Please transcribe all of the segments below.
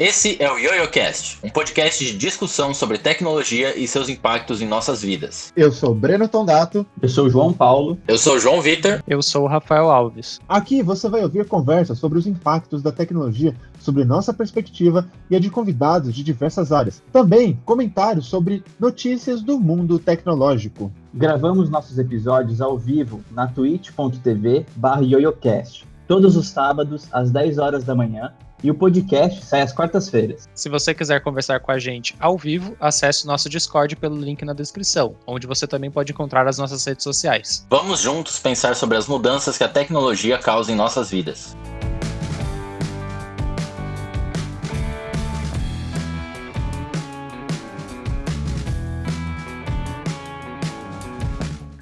Esse é o YoYoCast, um podcast de discussão sobre tecnologia e seus impactos em nossas vidas. Eu sou Breno Tondato. Eu sou o João Paulo. Eu sou o João Vitor. Eu sou o Rafael Alves. Aqui você vai ouvir conversas sobre os impactos da tecnologia sobre nossa perspectiva e a de convidados de diversas áreas. Também comentários sobre notícias do mundo tecnológico. Gravamos nossos episódios ao vivo na twitch.tv yoyocast, todos os sábados às 10 horas da manhã e o podcast sai às quartas-feiras. Se você quiser conversar com a gente ao vivo, acesse o nosso Discord pelo link na descrição, onde você também pode encontrar as nossas redes sociais. Vamos juntos pensar sobre as mudanças que a tecnologia causa em nossas vidas.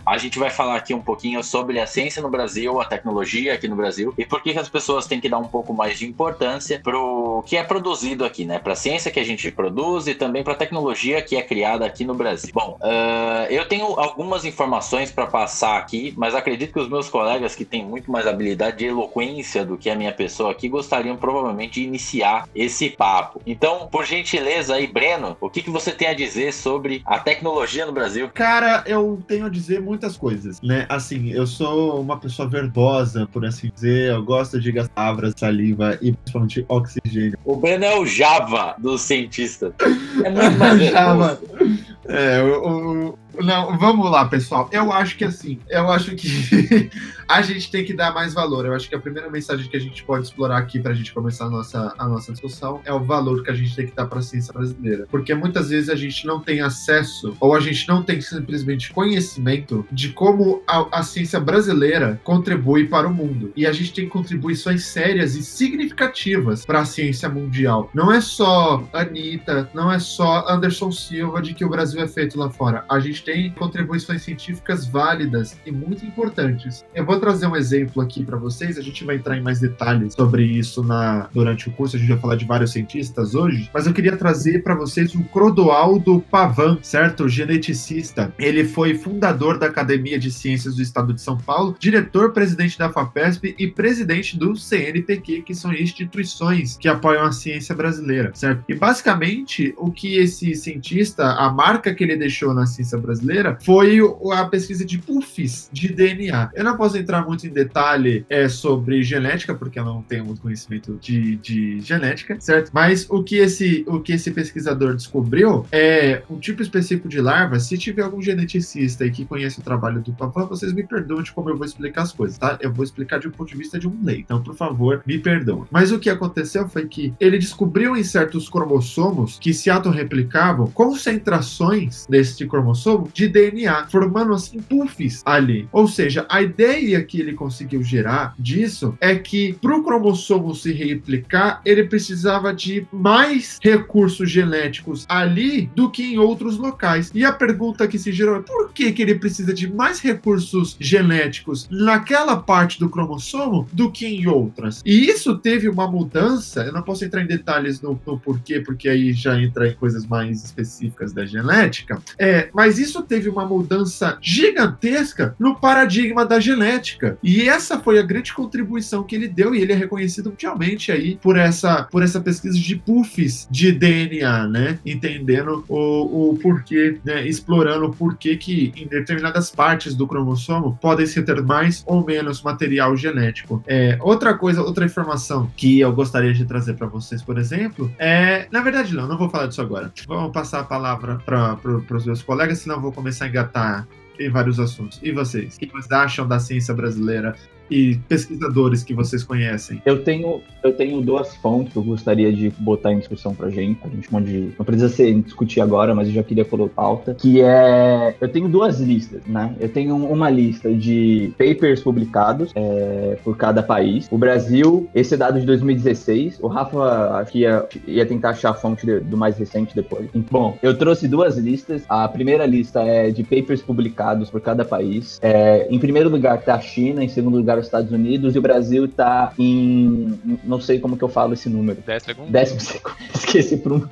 A gente vai falar aqui um pouquinho sobre a ciência no Brasil, a tecnologia aqui no Brasil e por que, que as pessoas têm que dar um pouco mais de importância pro que é produzido aqui, né? Para a ciência que a gente produz e também para a tecnologia que é criada aqui no Brasil. Bom, uh, eu tenho algumas informações para passar aqui, mas acredito que os meus colegas que têm muito mais habilidade de eloquência do que a minha pessoa aqui gostariam provavelmente de iniciar esse papo. Então, por gentileza aí, Breno, o que, que você tem a dizer sobre a tecnologia no Brasil? Cara, eu tenho a dizer muito muitas coisas, né? Assim, eu sou uma pessoa verbosa, por assim dizer. Eu gosto de gastar palavras, saliva e principalmente oxigênio. O Breno é o Java dos cientistas. É muito mais Java. É, o, o, não, vamos lá, pessoal. Eu acho que assim, eu acho que a gente tem que dar mais valor. Eu acho que a primeira mensagem que a gente pode explorar aqui para a gente começar a nossa, a nossa discussão é o valor que a gente tem que dar para a ciência brasileira. Porque muitas vezes a gente não tem acesso ou a gente não tem simplesmente conhecimento de como a, a ciência brasileira contribui para o mundo. E a gente tem contribuições sérias e significativas para a ciência mundial. Não é só Anitta, não é só Anderson Silva de que o Brasil é feito lá fora. A gente tem contribuições científicas válidas e muito importantes. Eu vou trazer um exemplo aqui para vocês, a gente vai entrar em mais detalhes sobre isso na, durante o curso, a gente vai falar de vários cientistas hoje, mas eu queria trazer para vocês o Crodoaldo Pavan, certo? Geneticista. Ele foi fundador da Academia de Ciências do Estado de São Paulo, diretor-presidente da FAPESP e presidente do CNPq, que são instituições que apoiam a ciência brasileira, certo? E basicamente, o que esse cientista, a marca que ele deixou na ciência brasileira, brasileira foi a pesquisa de puffs de DNA. Eu não posso entrar muito em detalhe é, sobre genética, porque eu não tenho muito conhecimento de, de genética, certo? Mas o que, esse, o que esse pesquisador descobriu é um tipo específico de larva. Se tiver algum geneticista e que conhece o trabalho do Pavan, vocês me perdoem de como eu vou explicar as coisas, tá? Eu vou explicar de um ponto de vista de um lei. Então, por favor, me perdoem. Mas o que aconteceu foi que ele descobriu em certos cromossomos que se autorreplicavam concentrações deste cromossomo de DNA, formando assim puffs ali. Ou seja, a ideia que ele conseguiu gerar disso é que para o cromossomo se replicar, ele precisava de mais recursos genéticos ali do que em outros locais. E a pergunta que se gerou é por que, que ele precisa de mais recursos genéticos naquela parte do cromossomo do que em outras? E isso teve uma mudança, eu não posso entrar em detalhes no, no porquê, porque aí já entra em coisas mais específicas da genética, é, mas isso isso teve uma mudança gigantesca no paradigma da genética. E essa foi a grande contribuição que ele deu, e ele é reconhecido mundialmente aí por essa, por essa pesquisa de puffs de DNA, né? Entendendo o, o porquê, né? Explorando o porquê que em determinadas partes do cromossomo podem se ter mais ou menos material genético. É, outra coisa, outra informação que eu gostaria de trazer para vocês, por exemplo, é. Na verdade, não, não vou falar disso agora. Vamos passar a palavra para os meus colegas, senão vou começar a engatar em vários assuntos. E vocês? O que vocês acham da ciência brasileira e pesquisadores que vocês conhecem? Eu tenho, eu tenho duas fontes que eu gostaria de botar em discussão pra gente. A gente pode. Não precisa ser discutir agora, mas eu já queria pôr pauta. Que é. Eu tenho duas listas, né? Eu tenho uma lista de papers publicados é, por cada país. O Brasil, esse é dado de 2016. O Rafa que ia, ia tentar achar a fonte de, do mais recente depois. Bom, eu trouxe duas listas. A primeira lista é de papers publicados por cada país. É, em primeiro lugar tá a China, em segundo lugar lugar os Estados Unidos e o Brasil tá em. Não sei como que eu falo esse número. Décimo segundo. Décimo segundo. Esqueci por um.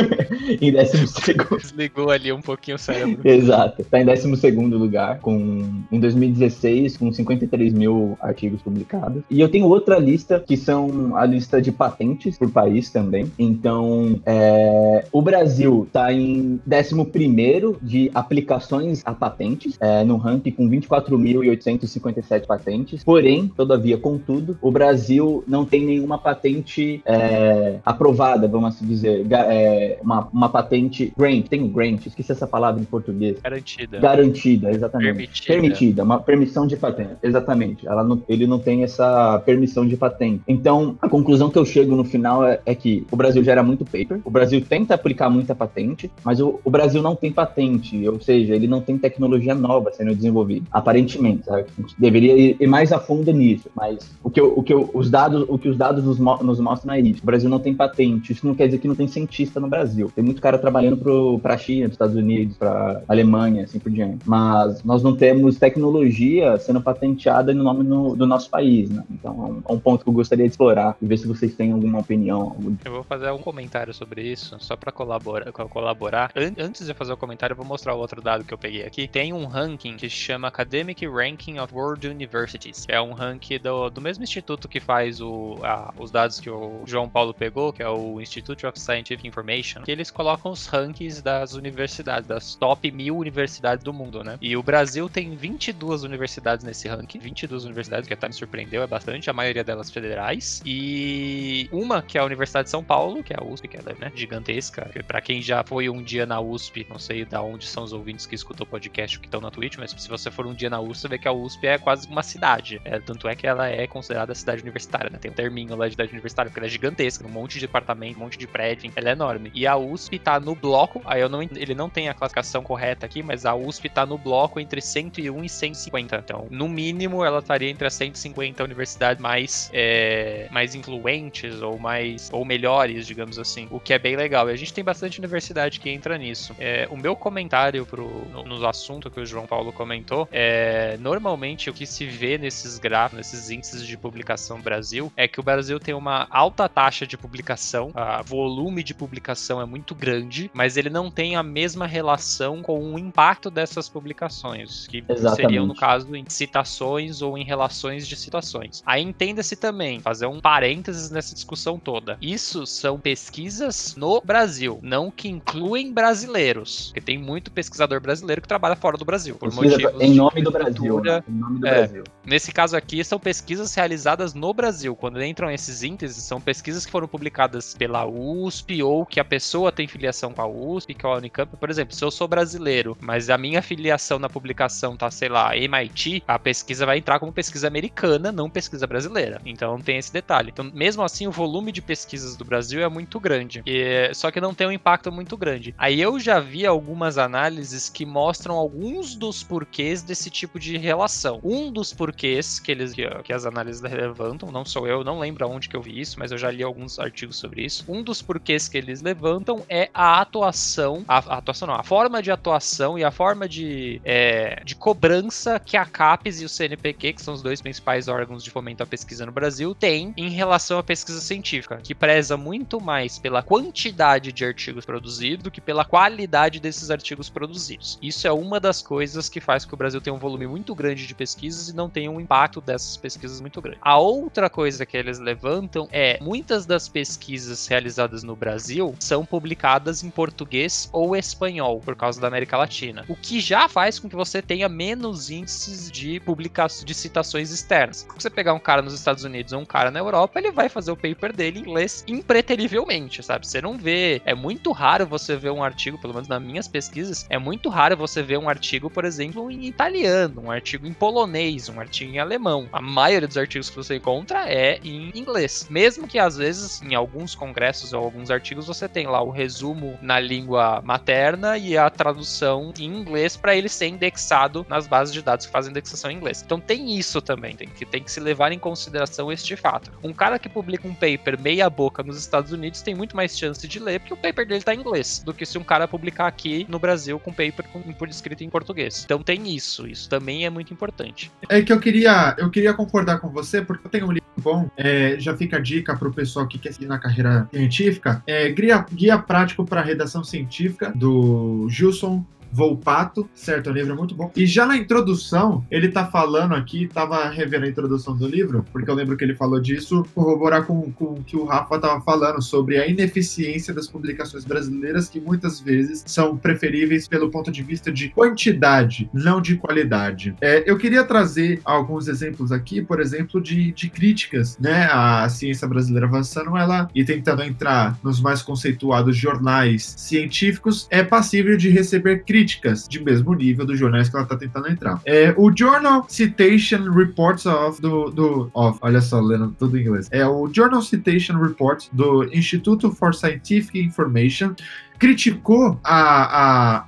em décimo segundo. Desligou ali um pouquinho o cérebro. Exato. Tá em décimo segundo lugar, com em 2016, com 53 mil artigos publicados. E eu tenho outra lista, que são a lista de patentes por país também. Então, é, o Brasil tá em décimo primeiro de aplicações a patentes, é, no ranking com 24.857 patentes. Porém, todavia, contudo, o Brasil não tem nenhuma patente é, aprovada, vamos assim dizer, é, uma, uma patente grant, tem grant, esqueci essa palavra em português. Garantida. Garantida, exatamente. Permitida. Permitida, uma permissão de patente, exatamente. Ela não, ele não tem essa permissão de patente. Então, a conclusão que eu chego no final é, é que o Brasil gera muito paper, o Brasil tenta aplicar muita patente, mas o, o Brasil não tem patente, ou seja, ele não tem tecnologia nova sendo desenvolvida, aparentemente. Sabe? A gente deveria ir, ir mais a fundo nisso, mas o que, eu, o que eu, os dados, o que os dados nos, nos mostram é isso. O Brasil não tem patente, isso não quer dizer que não tem cientista no Brasil. Tem muito cara trabalhando para a China, para Estados Unidos, para Alemanha, assim por diante. Mas nós não temos tecnologia sendo patenteada no nome no- do nosso país, né? Então é um, é ponto que eu gostaria de explorar e ver se vocês têm alguma opinião. Eu vou fazer um comentário sobre isso, só pra colaborar. colaborar. An- antes de fazer o comentário, eu vou mostrar o outro dado que eu peguei aqui. Tem um ranking que chama Academic Ranking of World Universities. É um ranking do, do mesmo instituto que faz o, a- os dados que o João Paulo pegou, que é o Institute of Scientific Information, que eles colocam os rankings das universidades, das top mil universidades do mundo, né? E o Brasil tem 22 universidades nesse ranking, 22 universidades, que até me surpreendeu, é bastante, a maioria delas federais. E uma que é a Universidade de São Paulo, que é a USP, que é né, gigantesca. que Pra quem já foi um dia na USP, não sei da onde são os ouvintes que escutam o podcast que estão na Twitch, mas se você for um dia na USP, você vê que a USP é quase uma cidade. É, tanto é que ela é considerada cidade universitária, né? Tem um terminho lá de cidade universitária, porque ela é gigantesca, um monte de departamento, um monte de prédio, ela é enorme. E a USP tá no bloco, aí eu não, ele não tem a classificação correta aqui, mas a USP tá no bloco entre 101 e 150. Então, no mínimo, ela estaria entre as 150 universidades mais, é, mais influentes ou mais ou melhores, digamos assim, o que é bem legal. E a gente tem bastante universidade que entra nisso. É, o meu comentário pro, no, nos assuntos que o João Paulo comentou é normalmente o que se vê nesses gráficos, nesses índices de publicação Brasil, é que o Brasil tem uma alta taxa de publicação, a volume de publicação é muito grande, mas ele não tem a mesma relação com o impacto dessas publicações, que Exatamente. seriam, no caso, em citações ou em relações de citações. Aí entenda-se também, fazer um parênteses nessa discussão toda. Isso são pesquisas no Brasil, não que incluem brasileiros, porque tem muito pesquisador brasileiro que trabalha fora do Brasil, por Pesquisa motivos em nome do Brasil. né? Em nome do É. Brasil. Nesse caso aqui, são pesquisas realizadas no Brasil. Quando entram esses índices, são pesquisas que foram publicadas pela USP ou que a pessoa tem filiação com a USP, com a Unicamp. Por exemplo, se eu sou brasileiro, mas a minha filiação na publicação tá, sei lá, MIT, a pesquisa vai entrar como pesquisa americana, não pesquisa brasileira. Então tem esse detalhe. Então, mesmo assim, o volume de pesquisas do Brasil é muito grande. E- só que não tem um impacto muito grande. Aí eu já vi algumas análises que mostram alguns dos porquês desse tipo de relação. Um dos porquês que eles que, que as análises levantam, não sou eu, não lembro aonde que eu vi isso, mas eu já li alguns artigos sobre isso. Um dos porquês que eles levantam é a atuação, a, a atuação não, a forma de atuação e a forma de, é, de cobrança que a CAPES e o CNPq, que são os dois principais órgãos de fomento à pesquisa no Brasil, têm em relação à pesquisa científica, que preza muito mais pela quantidade de artigos produzidos do que pela qualidade desses artigos produzidos. Isso é uma das coisas que faz que o Brasil tenha um volume muito grande de pesquisas e não tenha um impacto dessas pesquisas muito grande. A outra coisa que eles levantam é muitas das pesquisas realizadas no Brasil são publicadas em português ou espanhol por causa da América Latina, o que já faz com que você tenha menos índices de publicação de citações externas. Se você pegar um cara nos Estados Unidos ou um cara na Europa, ele vai fazer o paper dele em inglês impreterivelmente, sabe? Você não vê, é muito raro você ver um artigo, pelo menos nas minhas pesquisas, é muito raro você ver um artigo, por exemplo, em italiano, um artigo em polonês, um artigo em alemão. A maioria dos artigos que você encontra é em inglês. Mesmo que às vezes em alguns congressos ou alguns artigos você tem lá o resumo na língua materna e a tradução em inglês para ele ser indexado nas bases de dados que fazem indexação em inglês. Então tem isso também, tem que, tem que se levar em consideração este fato. Um cara que publica um paper meia boca nos Estados Unidos tem muito mais chance de ler porque o paper dele tá em inglês do que se um cara publicar aqui no Brasil com paper por escrito em português. Então tem isso, isso também é muito importante. É que eu queria queria, eu queria concordar com você, porque eu tenho um livro bom, é, já fica a dica para o pessoal que quer seguir na carreira científica, é Guia, Guia Prático para Redação Científica, do Gilson Volpato, certo? É um livro muito bom. E já na introdução, ele tá falando aqui, tava revendo a introdução do livro, porque eu lembro que ele falou disso, corroborar com, com o que o Rafa tava falando sobre a ineficiência das publicações brasileiras, que muitas vezes são preferíveis pelo ponto de vista de quantidade, não de qualidade. É, eu queria trazer alguns exemplos aqui, por exemplo, de, de críticas, né? A ciência brasileira avançando ela e tentando entrar nos mais conceituados jornais científicos, é passível de receber críticas críticas de mesmo nível dos jornais que ela está tentando entrar. É, o Journal Citation Reports of do, do of, olha só, lendo tudo em inglês. É o Journal Citation Report do Instituto for Scientific Information criticou a,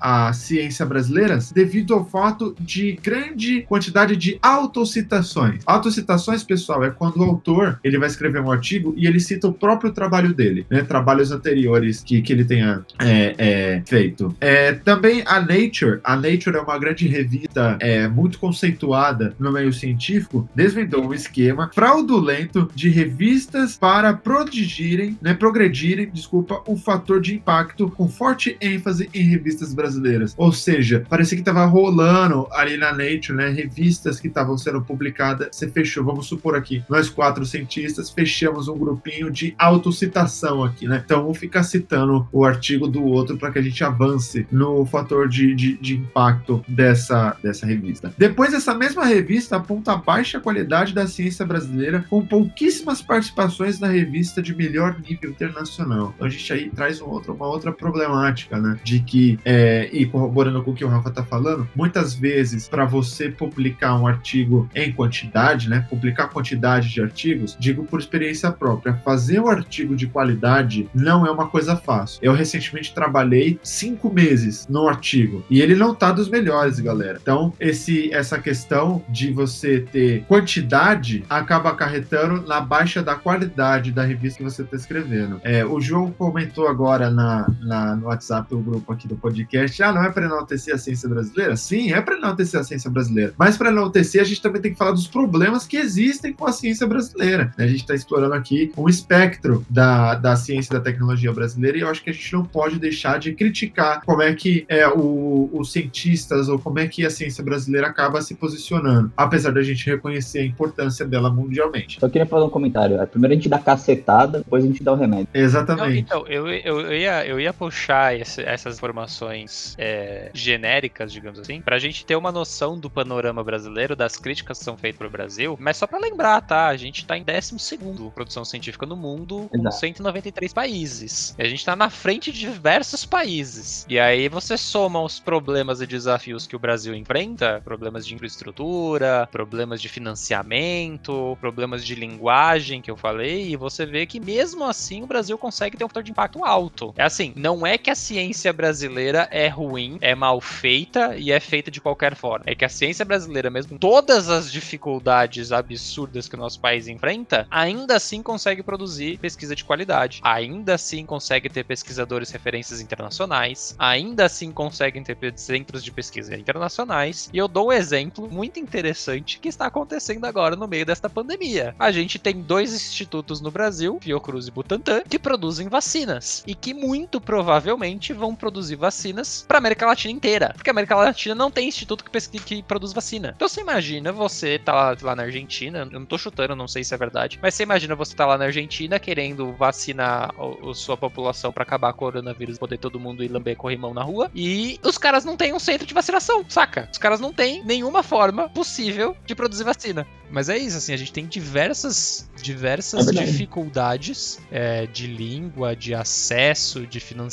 a, a ciência brasileira devido ao fato de grande quantidade de autocitações. Autocitações, pessoal, é quando o autor ele vai escrever um artigo e ele cita o próprio trabalho dele, né? Trabalhos anteriores que, que ele tenha é, é, feito. É, também a Nature, a Nature é uma grande revista é, muito conceituada no meio científico, desvendou um esquema fraudulento de revistas para prodigirem, né, progredirem, desculpa, o fator de impacto com forte ênfase em revistas brasileiras. Ou seja, parecia que estava rolando ali na Nature, né? Revistas que estavam sendo publicadas. Você fechou, vamos supor aqui, nós quatro cientistas fechamos um grupinho de autocitação aqui, né? Então, um fica citando o artigo do outro para que a gente avance no fator de, de, de impacto dessa, dessa revista. Depois, essa mesma revista aponta a baixa qualidade da ciência brasileira, com pouquíssimas participações na revista de melhor nível internacional. Então, a gente aí traz um outro, uma outra problemática, né? De que, é, e corroborando com o que o Rafa tá falando, muitas vezes, para você publicar um artigo em quantidade, né? Publicar quantidade de artigos, digo por experiência própria, fazer um artigo de qualidade não é uma coisa fácil. Eu recentemente trabalhei cinco meses no artigo e ele não tá dos melhores, galera. Então, esse, essa questão de você ter quantidade acaba acarretando na baixa da qualidade da revista que você está escrevendo. É, o João comentou agora na, na no WhatsApp do grupo aqui do podcast. Ah, não é para enaltecer a ciência brasileira? Sim, é para enaltecer a ciência brasileira. Mas para enaltecer, a gente também tem que falar dos problemas que existem com a ciência brasileira. A gente está explorando aqui um espectro da, da ciência e da tecnologia brasileira e eu acho que a gente não pode deixar de criticar como é que é, o, os cientistas ou como é que a ciência brasileira acaba se posicionando, apesar da gente reconhecer a importância dela mundialmente. Só queria fazer um comentário. Primeiro a gente dá cacetada, depois a gente dá o remédio. Exatamente. Não, então, eu, eu, eu, ia, eu ia puxar esse, essas informações é, genéricas, digamos assim, pra gente ter uma noção do panorama brasileiro, das críticas que são feitas pro Brasil, mas só para lembrar, tá? A gente tá em 12 produção científica no mundo, com Exato. 193 países. E a gente tá na frente de diversos países. E aí você soma os problemas e desafios que o Brasil enfrenta, problemas de infraestrutura, problemas de financiamento, problemas de linguagem que eu falei, e você vê que mesmo assim o Brasil consegue ter um fator de impacto alto. É assim, não não é que a ciência brasileira é ruim, é mal feita e é feita de qualquer forma. É que a ciência brasileira, mesmo todas as dificuldades absurdas que o nosso país enfrenta, ainda assim consegue produzir pesquisa de qualidade. Ainda assim consegue ter pesquisadores referências internacionais. Ainda assim conseguem ter centros de pesquisa internacionais. E eu dou um exemplo muito interessante que está acontecendo agora no meio desta pandemia. A gente tem dois institutos no Brasil, Fiocruz e Butantan, que produzem vacinas e que muito provavelmente provavelmente vão produzir vacinas para América Latina inteira. Porque a América Latina não tem instituto que, que produz vacina. Então você imagina você tá lá, lá, na Argentina, eu não tô chutando, não sei se é verdade, mas você imagina você tá lá na Argentina querendo vacinar a, a sua população para acabar com o coronavírus, poder todo mundo ir lamber corrimão na rua, e os caras não têm um centro de vacinação, saca? Os caras não têm nenhuma forma possível de produzir vacina. Mas é isso, assim, a gente tem diversas, diversas é dificuldades é, de língua, de acesso, de financiamento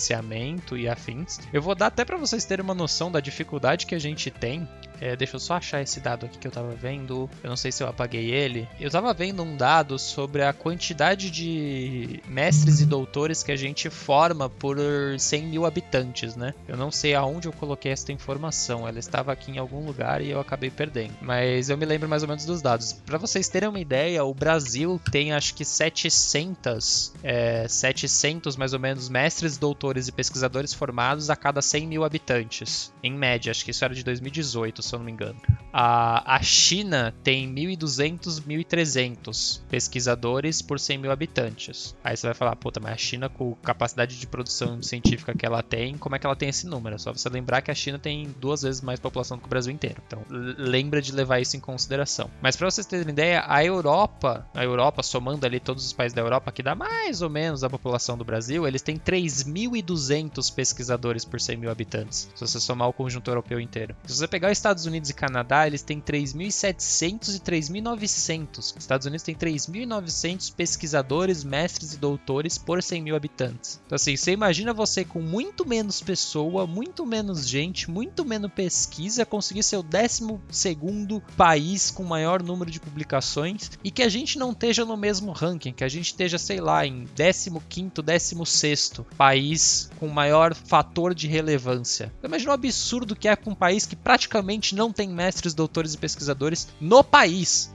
e afins. Eu vou dar até para vocês terem uma noção da dificuldade que a gente tem é, deixa eu só achar esse dado aqui que eu tava vendo. Eu não sei se eu apaguei ele. Eu tava vendo um dado sobre a quantidade de mestres e doutores que a gente forma por 100 mil habitantes, né? Eu não sei aonde eu coloquei essa informação. Ela estava aqui em algum lugar e eu acabei perdendo. Mas eu me lembro mais ou menos dos dados. Para vocês terem uma ideia, o Brasil tem acho que 700, é, 700 mais ou menos mestres, doutores e pesquisadores formados a cada 100 mil habitantes. Em média, acho que isso era de 2018 se eu não me engano. A, a China tem 1.200, 1.300 pesquisadores por 100 mil habitantes. Aí você vai falar, puta, mas a China, com capacidade de produção científica que ela tem, como é que ela tem esse número? É só você lembrar que a China tem duas vezes mais população do que o Brasil inteiro. Então, lembra de levar isso em consideração. Mas para vocês terem ideia, a Europa, a Europa, somando ali todos os países da Europa, que dá mais ou menos a população do Brasil, eles têm 3.200 pesquisadores por 100 mil habitantes, se você somar o conjunto europeu inteiro. Se você pegar os Estados Unidos e Canadá, eles têm 3.700 e 3.900. Os Estados Unidos têm 3.900 pesquisadores, mestres e doutores por 100 mil habitantes. Então, assim, você imagina você com muito menos pessoa, muito menos gente, muito menos pesquisa, conseguir ser o 12 país com maior número de publicações e que a gente não esteja no mesmo ranking, que a gente esteja, sei lá, em 15, 16 país com maior fator de relevância. Imagina o absurdo que é com um país que praticamente não tem mestres, doutores e pesquisadores no país.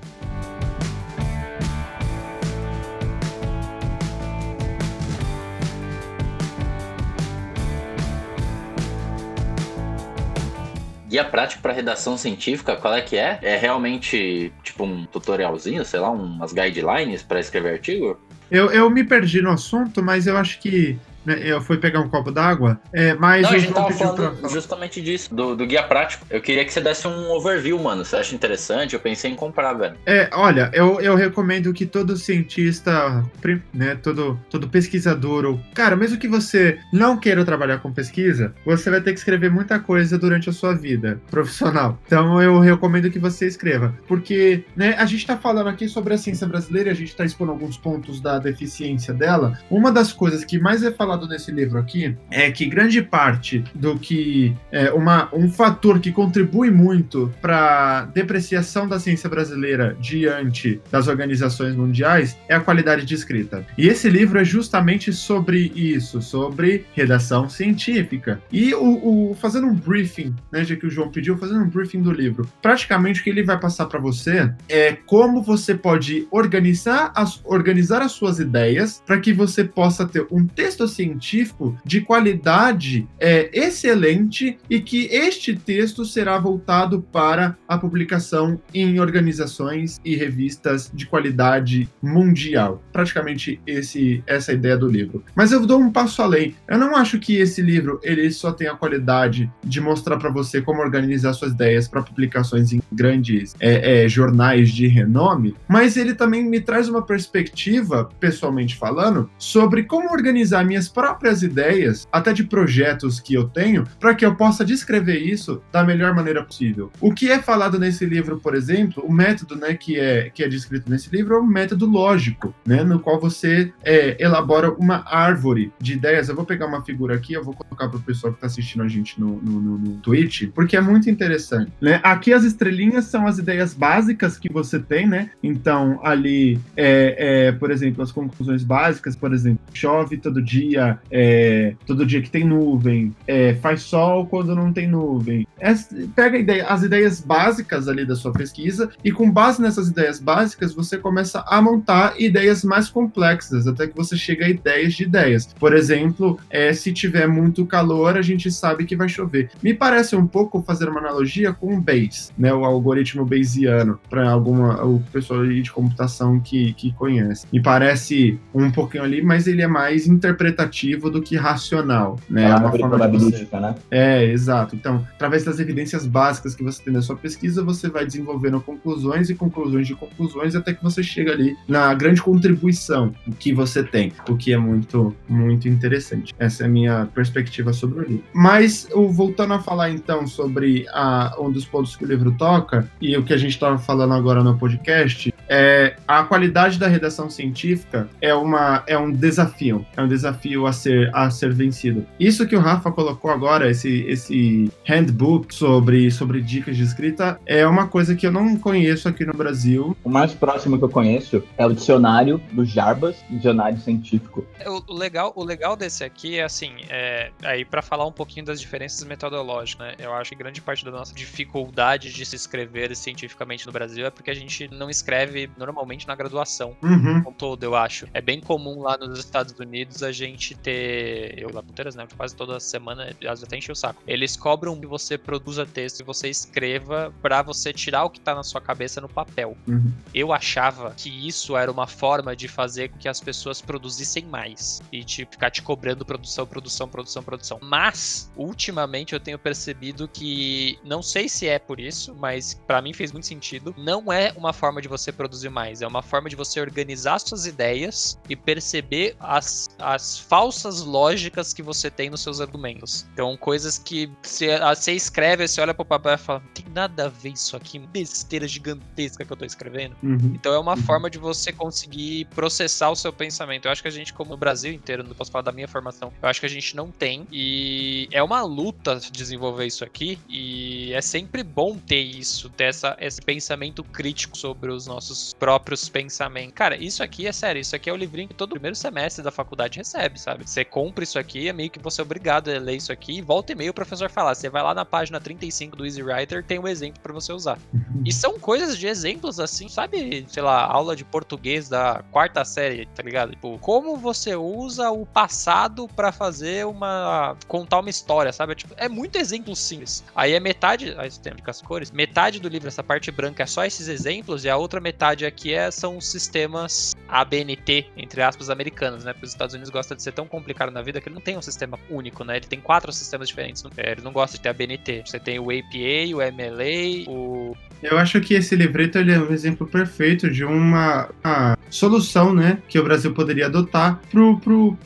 guia prático para redação científica, qual é que é? É realmente tipo um tutorialzinho, sei lá, umas guidelines para escrever artigo? Eu, eu me perdi no assunto, mas eu acho que eu fui pegar um copo d'água, é, mas Não, a gente tava falando pra... justamente disso, do, do, guia prático. Eu queria que você desse um overview, mano. Você acha interessante? Eu pensei em comprar, velho. É, olha, eu, eu recomendo que todo cientista, né, todo, todo pesquisador, ou, cara, mesmo que você não queira trabalhar com pesquisa, você vai ter que escrever muita coisa durante a sua vida profissional. Então eu recomendo que você escreva, porque, né, a gente tá falando aqui sobre a ciência brasileira, a gente tá expondo alguns pontos da deficiência dela. Uma das coisas que mais é falado falado nesse livro aqui é que grande parte do que é uma, um fator que contribui muito para depreciação da ciência brasileira diante das organizações mundiais é a qualidade de escrita. E esse livro é justamente sobre isso, sobre redação científica. E o, o fazendo um briefing, né, já que o João pediu, fazendo um briefing do livro, praticamente o que ele vai passar para você é como você pode organizar as, organizar as suas ideias para que você possa ter um texto científico científico de qualidade é, excelente e que este texto será voltado para a publicação em organizações e revistas de qualidade mundial. Praticamente esse, essa é a ideia do livro. Mas eu dou um passo além. Eu não acho que esse livro ele só tem a qualidade de mostrar para você como organizar suas ideias para publicações em grandes é, é, jornais de renome, mas ele também me traz uma perspectiva, pessoalmente falando, sobre como organizar minhas próprias ideias, até de projetos que eu tenho, para que eu possa descrever isso da melhor maneira possível. O que é falado nesse livro, por exemplo, o método né, que, é, que é descrito nesse livro é um método lógico, né, no qual você é, elabora uma árvore de ideias. Eu vou pegar uma figura aqui, eu vou colocar para o pessoal que está assistindo a gente no, no, no, no Twitch, porque é muito interessante. Né? Aqui as estrelinhas são as ideias básicas que você tem, né? Então, ali, é, é, por exemplo, as conclusões básicas, por exemplo, chove todo dia, é, todo dia que tem nuvem, é, faz sol quando não tem nuvem. É, pega ideia, as ideias básicas ali da sua pesquisa e com base nessas ideias básicas você começa a montar ideias mais complexas, até que você chega a ideias de ideias. Por exemplo, é, se tiver muito calor, a gente sabe que vai chover. Me parece um pouco fazer uma analogia com o Bayes, né, o algoritmo Bayesiano, para alguma o pessoal de computação que, que conhece. Me parece um pouquinho ali, mas ele é mais interpretativo do que racional, né? É uma forma probabilística, né? É, exato. Então, através das evidências básicas que você tem na sua pesquisa, você vai desenvolvendo conclusões e conclusões de conclusões até que você chega ali na grande contribuição que você tem, o que é muito, muito interessante. Essa é a minha perspectiva sobre o livro. Mas, voltando a falar então sobre a, um dos pontos que o livro toca e o que a gente estava falando agora no podcast, é a qualidade da redação científica é, uma, é um desafio. É um desafio desafio a ser, a ser vencido. Isso que o Rafa colocou agora, esse, esse handbook sobre, sobre dicas de escrita, é uma coisa que eu não conheço aqui no Brasil. O mais próximo que eu conheço é o dicionário do Jarbas, dicionário científico. É, o, legal, o legal desse aqui é assim, é, aí para falar um pouquinho das diferenças metodológicas, né? Eu acho que grande parte da nossa dificuldade de se escrever cientificamente no Brasil é porque a gente não escreve normalmente na graduação. Uhum. Como todo, eu acho. É bem comum lá nos Estados Unidos a gente ter. Eu lá Punteiras, né? Quase toda semana, às vezes até enche o saco. Eles cobram que você produza texto e você escreva pra você tirar o que tá na sua cabeça no papel. Uhum. Eu achava que isso era uma forma de fazer com que as pessoas produzissem mais. E tipo, ficar te cobrando produção, produção, produção, produção. Mas, ultimamente, eu tenho percebido que. Não sei se é por isso, mas pra mim fez muito sentido. Não é uma forma de você produzir mais. É uma forma de você organizar suas ideias e perceber as, as falsas lógicas que você tem nos seus argumentos. Então, coisas que você, ah, você escreve, você olha pro papel e fala: não tem nada a ver isso aqui, besteira gigantesca que eu tô escrevendo. Uhum. Então é uma Uhum. forma de você conseguir processar o seu pensamento. Eu acho que a gente, como o Brasil inteiro, não posso falar da minha formação, eu acho que a gente não tem. E é uma luta desenvolver isso aqui. E é sempre bom ter isso, ter essa, esse pensamento crítico sobre os nossos próprios pensamentos. Cara, isso aqui é sério, isso aqui é o livrinho que todo primeiro semestre da faculdade recebe, sabe? Você compra isso aqui, é meio que você é obrigado a ler isso aqui, e volta e meio o professor falar. Você vai lá na página 35 do Easy Writer, tem um exemplo pra você usar. E são coisas de exemplos assim, sabe? Sei lá, aula de português da quarta série, tá ligado? Tipo, como você usa o passado pra fazer uma. contar uma história, sabe? Tipo, é muito exemplo simples. Aí é metade. Aí você tem as cores. Metade do livro, essa parte branca, é só esses exemplos, e a outra metade aqui é, são os sistemas ABNT, entre aspas, americanos, né? Porque os Estados Unidos gostam de ser tão complicado na vida que ele não tem um sistema único, né? Ele tem quatro sistemas diferentes. É, Ele não gosta de ter ABNT. Você tem o APA, o MLA, o Eu acho que esse livreto ele é um exemplo perfeito de uma, uma solução, né, que o Brasil poderia adotar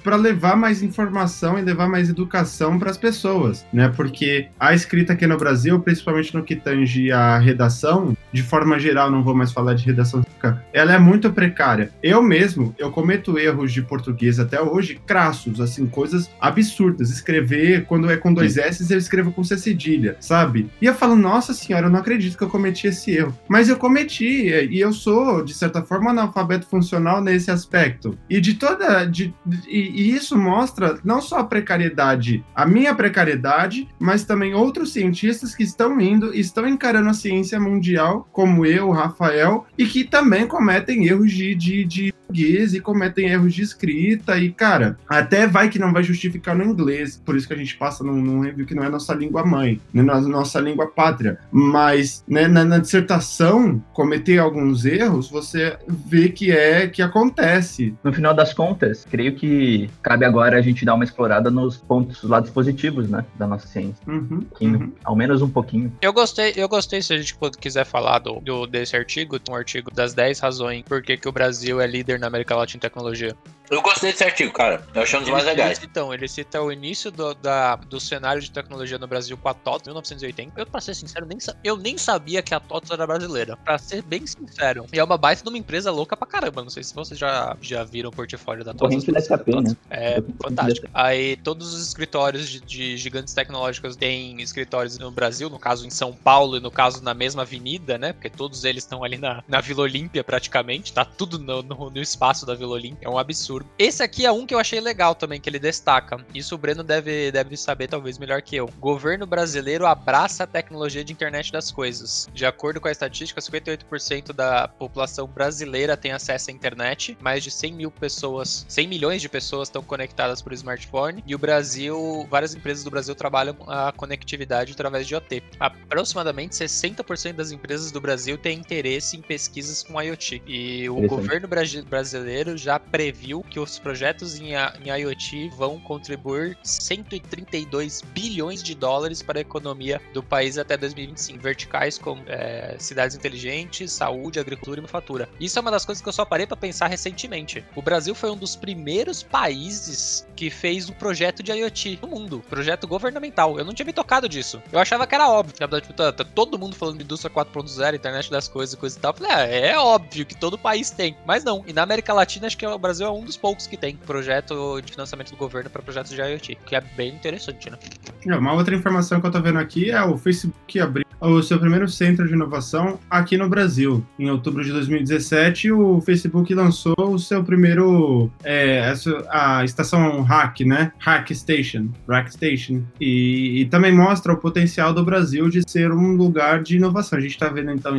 para levar mais informação e levar mais educação para as pessoas, né? Porque a escrita aqui no Brasil, principalmente no que tange a redação, de forma geral, não vou mais falar de redação, ela é muito precária. Eu mesmo, eu cometo erros de português até hoje, crassos, assim, coisas absurdas. Escrever, quando é com dois S, eu escrevo com C cedilha, sabe? E eu falo, nossa senhora, eu não acredito que eu cometi esse erro. Mas eu cometi, e eu sou, de certa forma, analfabeto funcional nesse aspecto. E de toda. De, e, e isso mostra não só a precariedade, a minha precariedade, mas também outros cientistas que estão indo, estão encarando a ciência mundial, como eu, o Rafael, e que também cometem erros de, de, de português e cometem erros de escrita. E, cara, até vai que não vai justificar no inglês. Por isso que a gente passa num, num review que não é nossa língua mãe, não é nossa língua pátria. Mas né, na, na dissertação, cometer alguns erros, você vê que é que acontece. No final das contas, creio que cabe agora a gente dar uma explorada nos pontos, lados positivos, né, da nossa ciência. Uhum, Pouquinho, uhum. Ao menos um pouquinho. Eu gostei, eu gostei se a gente quiser falar do, do- desse artigo, um artigo das 10 razões por que, que o Brasil é líder na América Latina em tecnologia. Eu gostei desse artigo, cara. Eu achei um dos mais legais. Então, ele cita o início do, da, do cenário de tecnologia no Brasil com a TOTS, 1980. Eu, pra ser sincero, nem, eu nem sabia que a TOTS era brasileira. Pra ser bem sincero. E é uma baita de uma empresa louca pra caramba. Não sei se vocês já, já viram o portfólio da TOTS. Corrente da SAP, né? É fantástico. Aí todos os escritórios de, de gigantes tecnológicos têm escritórios no Brasil, no caso em São Paulo e no caso na mesma avenida, né? Porque todos eles estão ali na, na Vila Olímpia praticamente, tá tudo no, no, no espaço da Vila Olímpia, é um absurdo. Esse aqui é um que eu achei legal também, que ele destaca. Isso o Breno deve, deve saber talvez melhor que eu. Governo brasileiro abraça a tecnologia de internet das coisas. De acordo com a estatística, 58% da população brasileira tem acesso à internet, mais de 100 mil pessoas, 100 milhões de pessoas estão conectadas por smartphone, e o Brasil, várias empresas do Brasil trabalham a conectividade através de IoT. Aproximadamente 60% das empresas do Brasil têm interesse em pesquisas com IoT. E o governo brasi- brasileiro já previu que os projetos em, em IoT vão contribuir 132 bilhões de dólares para a economia do país até 2025. Verticais como é, cidades inteligentes, saúde, agricultura e manufatura. Isso é uma das coisas que eu só parei para pensar recentemente. O Brasil foi um dos primeiros países que fez um projeto de IoT no mundo, projeto governamental. Eu não tinha me tocado disso. Eu achava que era óbvio. Tipo, tá, tá todo mundo falando de indústria 4.0, internet das coisas, coisa e tal. Eu falei, ah, é óbvio que todo país tem. Mas não. E na América Latina, acho que o Brasil é um dos poucos que tem projeto de financiamento do governo para projetos de IoT, que é bem interessante, né? É, uma outra informação que eu tô vendo aqui é o Facebook abriu o seu primeiro centro de inovação aqui no Brasil. Em outubro de 2017, o Facebook lançou o seu primeiro é, a estação Hack, né? Hack Station, Hack Station, e, e, também mostra o potencial do Brasil de ser um lugar de inovação. A gente está vendo então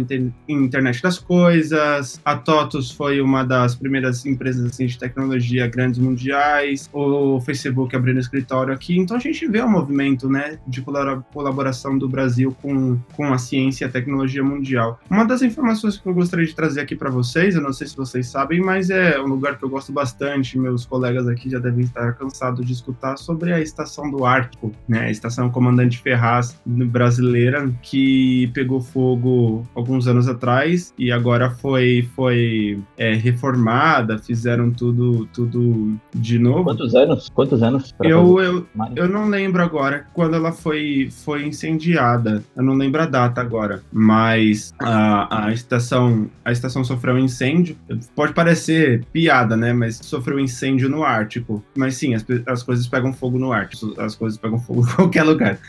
internet das coisas. A TOTUS foi uma das primeiras empresas assim, de tecnologia grandes mundiais. O Facebook abrindo escritório aqui. Então a gente vê um movimento, né, de colaboração do Brasil com com a ciência e a tecnologia mundial. Uma das informações que eu gostaria de trazer aqui para vocês, eu não sei se vocês sabem, mas é um lugar que eu gosto bastante, meus colegas aqui já devem estar cansados de escutar sobre a estação do Ártico, né, a estação Comandante Ferraz brasileira, que pegou fogo alguns anos atrás e agora foi, foi é, reformada, fizeram tudo, tudo de novo. Quantos anos? Quantos anos? Eu, eu, eu não lembro agora quando ela foi, foi incendiada. Eu não lembro a data agora, mas a, a estação a estação sofreu um incêndio. Pode parecer piada, né? Mas sofreu um incêndio no Ártico. Mas sim, as, as coisas pegam fogo no Ártico, as coisas pegam fogo em qualquer lugar,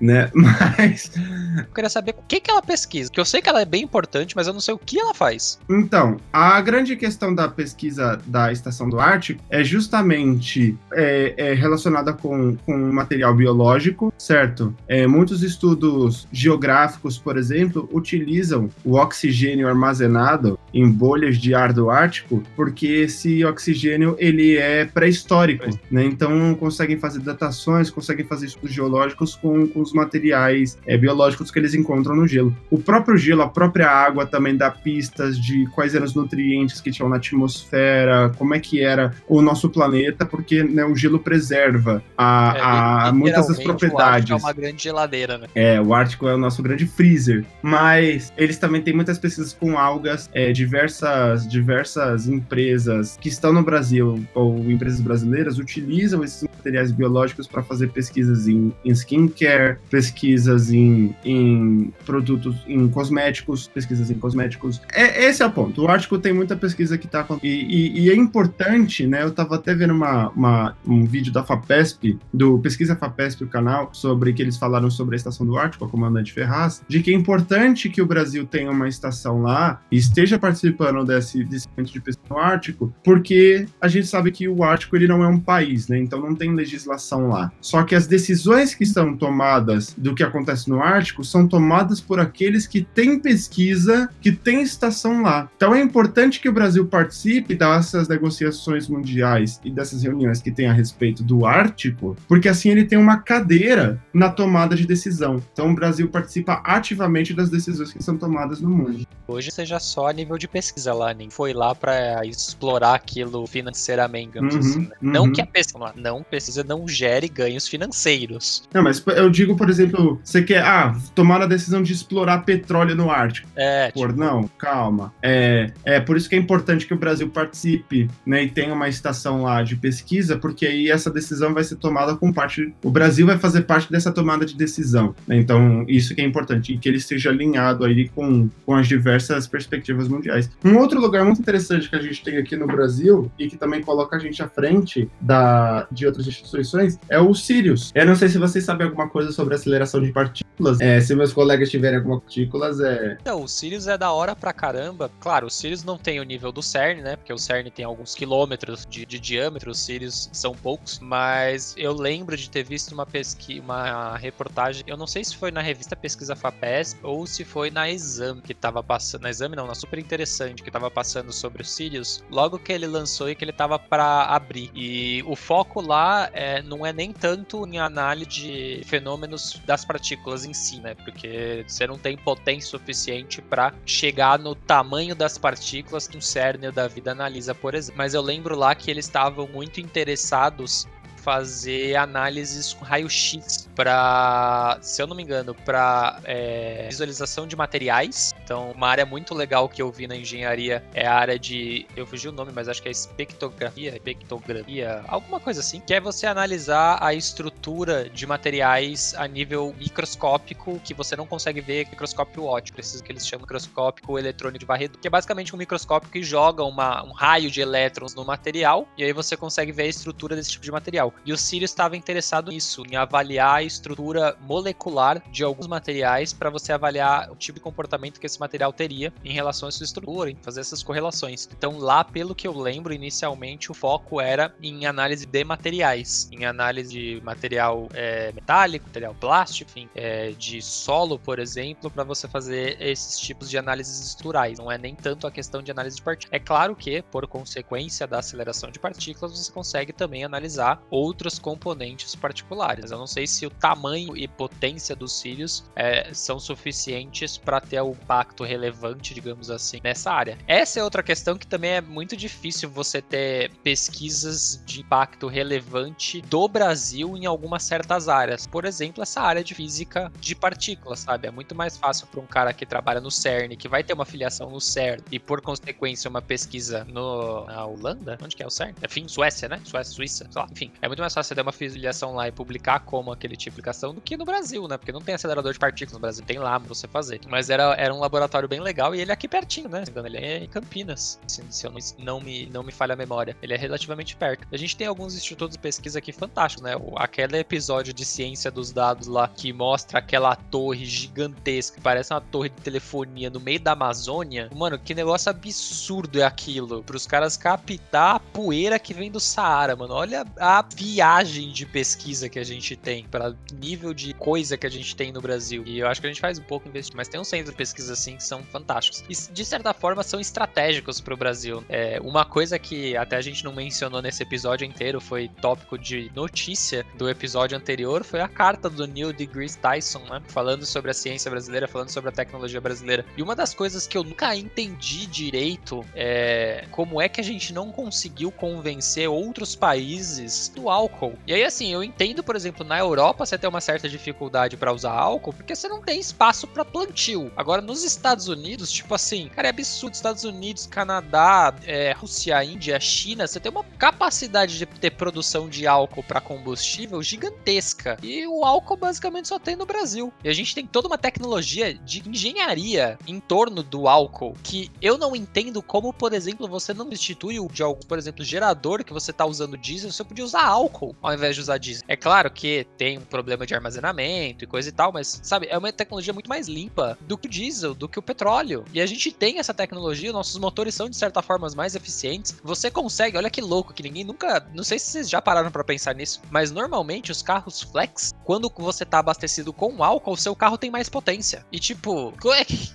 né? Mas eu queria saber o que que ela pesquisa, que eu sei que ela é bem importante, mas eu não sei o que ela faz. Então, a grande questão da pesquisa da estação do Ártico é justamente é, é relacionada com, com material biológico, certo? É, muitos estudos geográficos, por exemplo, utilizam o oxigênio armazenado em bolhas de ar do Ártico, porque esse oxigênio ele é pré-histórico, né? Então conseguem fazer datações, conseguem fazer estudos geológicos com, com os materiais é, biológicos que eles encontram no gelo. O próprio gelo, a própria água também dá pistas de quais eram os nutrientes que tinham na atmosfera, como é que era o nosso planeta, porque né, o gelo preserva a, é, a muitas das propriedades. O Ártico é uma grande geladeira, né? É, o Ártico é o nosso grande freezer, mas eles também têm muitas pesquisas com algas, é, diversas, diversas empresas que estão no Brasil ou empresas brasileiras utilizam esses materiais biológicos para fazer pesquisas em, em skincare, pesquisas em, em produtos, em cosméticos, pesquisas em cosméticos. É, esse é o ponto. O Ártico tem muita pesquisa que está e, e, e, é importante, né? Eu estava até vendo uma, uma, um vídeo da FAPESP, do Pesquisa FAPESP, o canal, sobre que eles falaram sobre a estação do Ártico, a comandante Ferraz, de que é importante que o Brasil tenha uma estação lá e esteja participando desse, desse evento de pesquisa no Ártico, porque a gente sabe que o Ártico ele não é um país, né? Então não tem legislação lá. Só que as decisões que são tomadas do que acontece no Ártico são tomadas por aqueles que têm pesquisa, que têm estação lá. Então é importante que o Brasil participe dessas negociações mundiais e dessas reuniões que tem a respeito do Ártico, porque assim ele tem uma cadeira na tomada de decisão. Então o Brasil participa ativamente das decisões que são tomadas no mundo. Hoje seja só a nível de pesquisa lá, nem foi lá para explorar aquilo financeiramente, digamos uhum, assim. Né? Uhum. Não que a pesquisa, não pesquisa não gere ganhos financeiros. Não, mas eu digo, por exemplo, você quer, ah, tomar a decisão de explorar petróleo no Ártico. É. Por tipo... não, calma. É, é por isso que é importante que o Brasil participe, né, e tenha uma estação lá de pesquisa, porque aí essa decisão vai ser tomada com parte, o Brasil vai fazer parte dessa tomada de decisão. Né? Então, isso que é importante, e que ele esteja alinhado aí com, com as diversas perspectivas mundiais. Um outro lugar muito interessante que a gente tem aqui no Brasil, e que também coloca a gente à frente da, de outras instituições, é o Sirius. Eu não sei se vocês sabem alguma coisa sobre aceleração de partículas. É, se meus colegas tiverem alguma partículas, é. Então, o Sirius é da hora pra caramba. Claro, o Sirius não tem o nível do CERN, né? Porque o CERN tem alguns quilômetros de, de diâmetro, os Sirius são poucos. Mas eu lembro de ter visto uma pesquisa, uma reportagem. Eu não sei se foi na revista Pesquisa FAPESP ou se foi na Exame que tava passando. Na Exame não, na Super Interessante, que tava passando sobre o Sirius. Logo que ele lançou e que ele tava para abrir. E o foco lá é, não é nem tanto em análise de fenômenos das partículas em si, né? Porque você não tem potência suficiente para chegar no tamanho das partículas que um CERN da vida analisa, por exemplo. Mas eu lembro lá que eles estavam muito interessados fazer análises com raio-x para, se eu não me engano, para é, visualização de materiais. Então, uma área muito legal que eu vi na engenharia é a área de, eu fugi o nome, mas acho que é espectrografia, espectrografia, alguma coisa assim, que é você analisar a estrutura de materiais a nível microscópico que você não consegue ver microscópio óptico, precisa que eles chamam microscópico eletrônico de varredura, que é basicamente um microscópio que joga uma, um raio de elétrons no material e aí você consegue ver a estrutura desse tipo de material. E o Sirius estava interessado nisso, em avaliar a estrutura molecular de alguns materiais para você avaliar o tipo de comportamento que esse material teria em relação à sua estrutura, em fazer essas correlações. Então lá, pelo que eu lembro, inicialmente o foco era em análise de materiais, em análise de material é, metálico, material plástico, enfim, é, de solo, por exemplo, para você fazer esses tipos de análises estruturais. Não é nem tanto a questão de análise de partículas. É claro que, por consequência da aceleração de partículas, você consegue também analisar outros componentes particulares. Eu não sei se o tamanho e potência dos cílios é, são suficientes para ter um impacto relevante, digamos assim, nessa área. Essa é outra questão que também é muito difícil você ter pesquisas de impacto relevante do Brasil em algumas certas áreas. Por exemplo, essa área de física de partículas, sabe? É muito mais fácil para um cara que trabalha no CERN, que vai ter uma filiação no CERN e por consequência uma pesquisa no, na Holanda, onde que é o CERN? Enfim, Suécia, né? Suécia, Suíça, sei lá. Enfim, é muito mais fácil ter uma filiação lá e publicar como aquele de aplicação do que no Brasil, né? Porque não tem acelerador de partículas no Brasil, tem lá pra você fazer. Mas era, era um laboratório bem legal e ele é aqui pertinho, né? Ele é em Campinas, se, se eu não, não, me, não me falha a memória. Ele é relativamente perto. A gente tem alguns institutos de pesquisa aqui fantásticos, né? O, aquele episódio de ciência dos dados lá que mostra aquela torre gigantesca, que parece uma torre de telefonia no meio da Amazônia. Mano, que negócio absurdo é aquilo. Para os caras captar a poeira que vem do Saara, mano. Olha a viagem de pesquisa que a gente tem, para nível de coisa que a gente tem no Brasil. E eu acho que a gente faz um pouco investir, mas tem um centro de pesquisa assim que são fantásticos. E de certa forma são estratégicos para o Brasil. É, uma coisa que até a gente não mencionou nesse episódio inteiro foi tópico de notícia do episódio anterior foi a carta do Neil deGrasse Tyson, né? Falando sobre a ciência brasileira, falando sobre a tecnologia brasileira. E uma das coisas que eu nunca entendi direito é como é que a gente não conseguiu convencer outros países do álcool. E aí, assim, eu entendo, por exemplo, na Europa você tem uma certa dificuldade para usar álcool porque você não tem espaço para plantio. Agora, nos Estados Unidos, tipo assim, cara, é absurdo. Estados Unidos, Canadá, é, Rússia, Índia, China, você tem uma capacidade de ter produção de álcool para combustível gigantesca. E o álcool basicamente só tem no Brasil. E a gente tem toda uma tecnologia de engenharia em torno do álcool que eu não entendo como, por exemplo, você não substitui o de algum, por exemplo, gerador que você tá usando diesel, você podia usar álcool ao invés de usar diesel. É claro que tem problema de armazenamento e coisa e tal, mas sabe, é uma tecnologia muito mais limpa do que o diesel, do que o petróleo. E a gente tem essa tecnologia, nossos motores são de certa forma mais eficientes. Você consegue, olha que louco, que ninguém nunca, não sei se vocês já pararam para pensar nisso, mas normalmente os carros flex, quando você tá abastecido com álcool, seu carro tem mais potência. E tipo,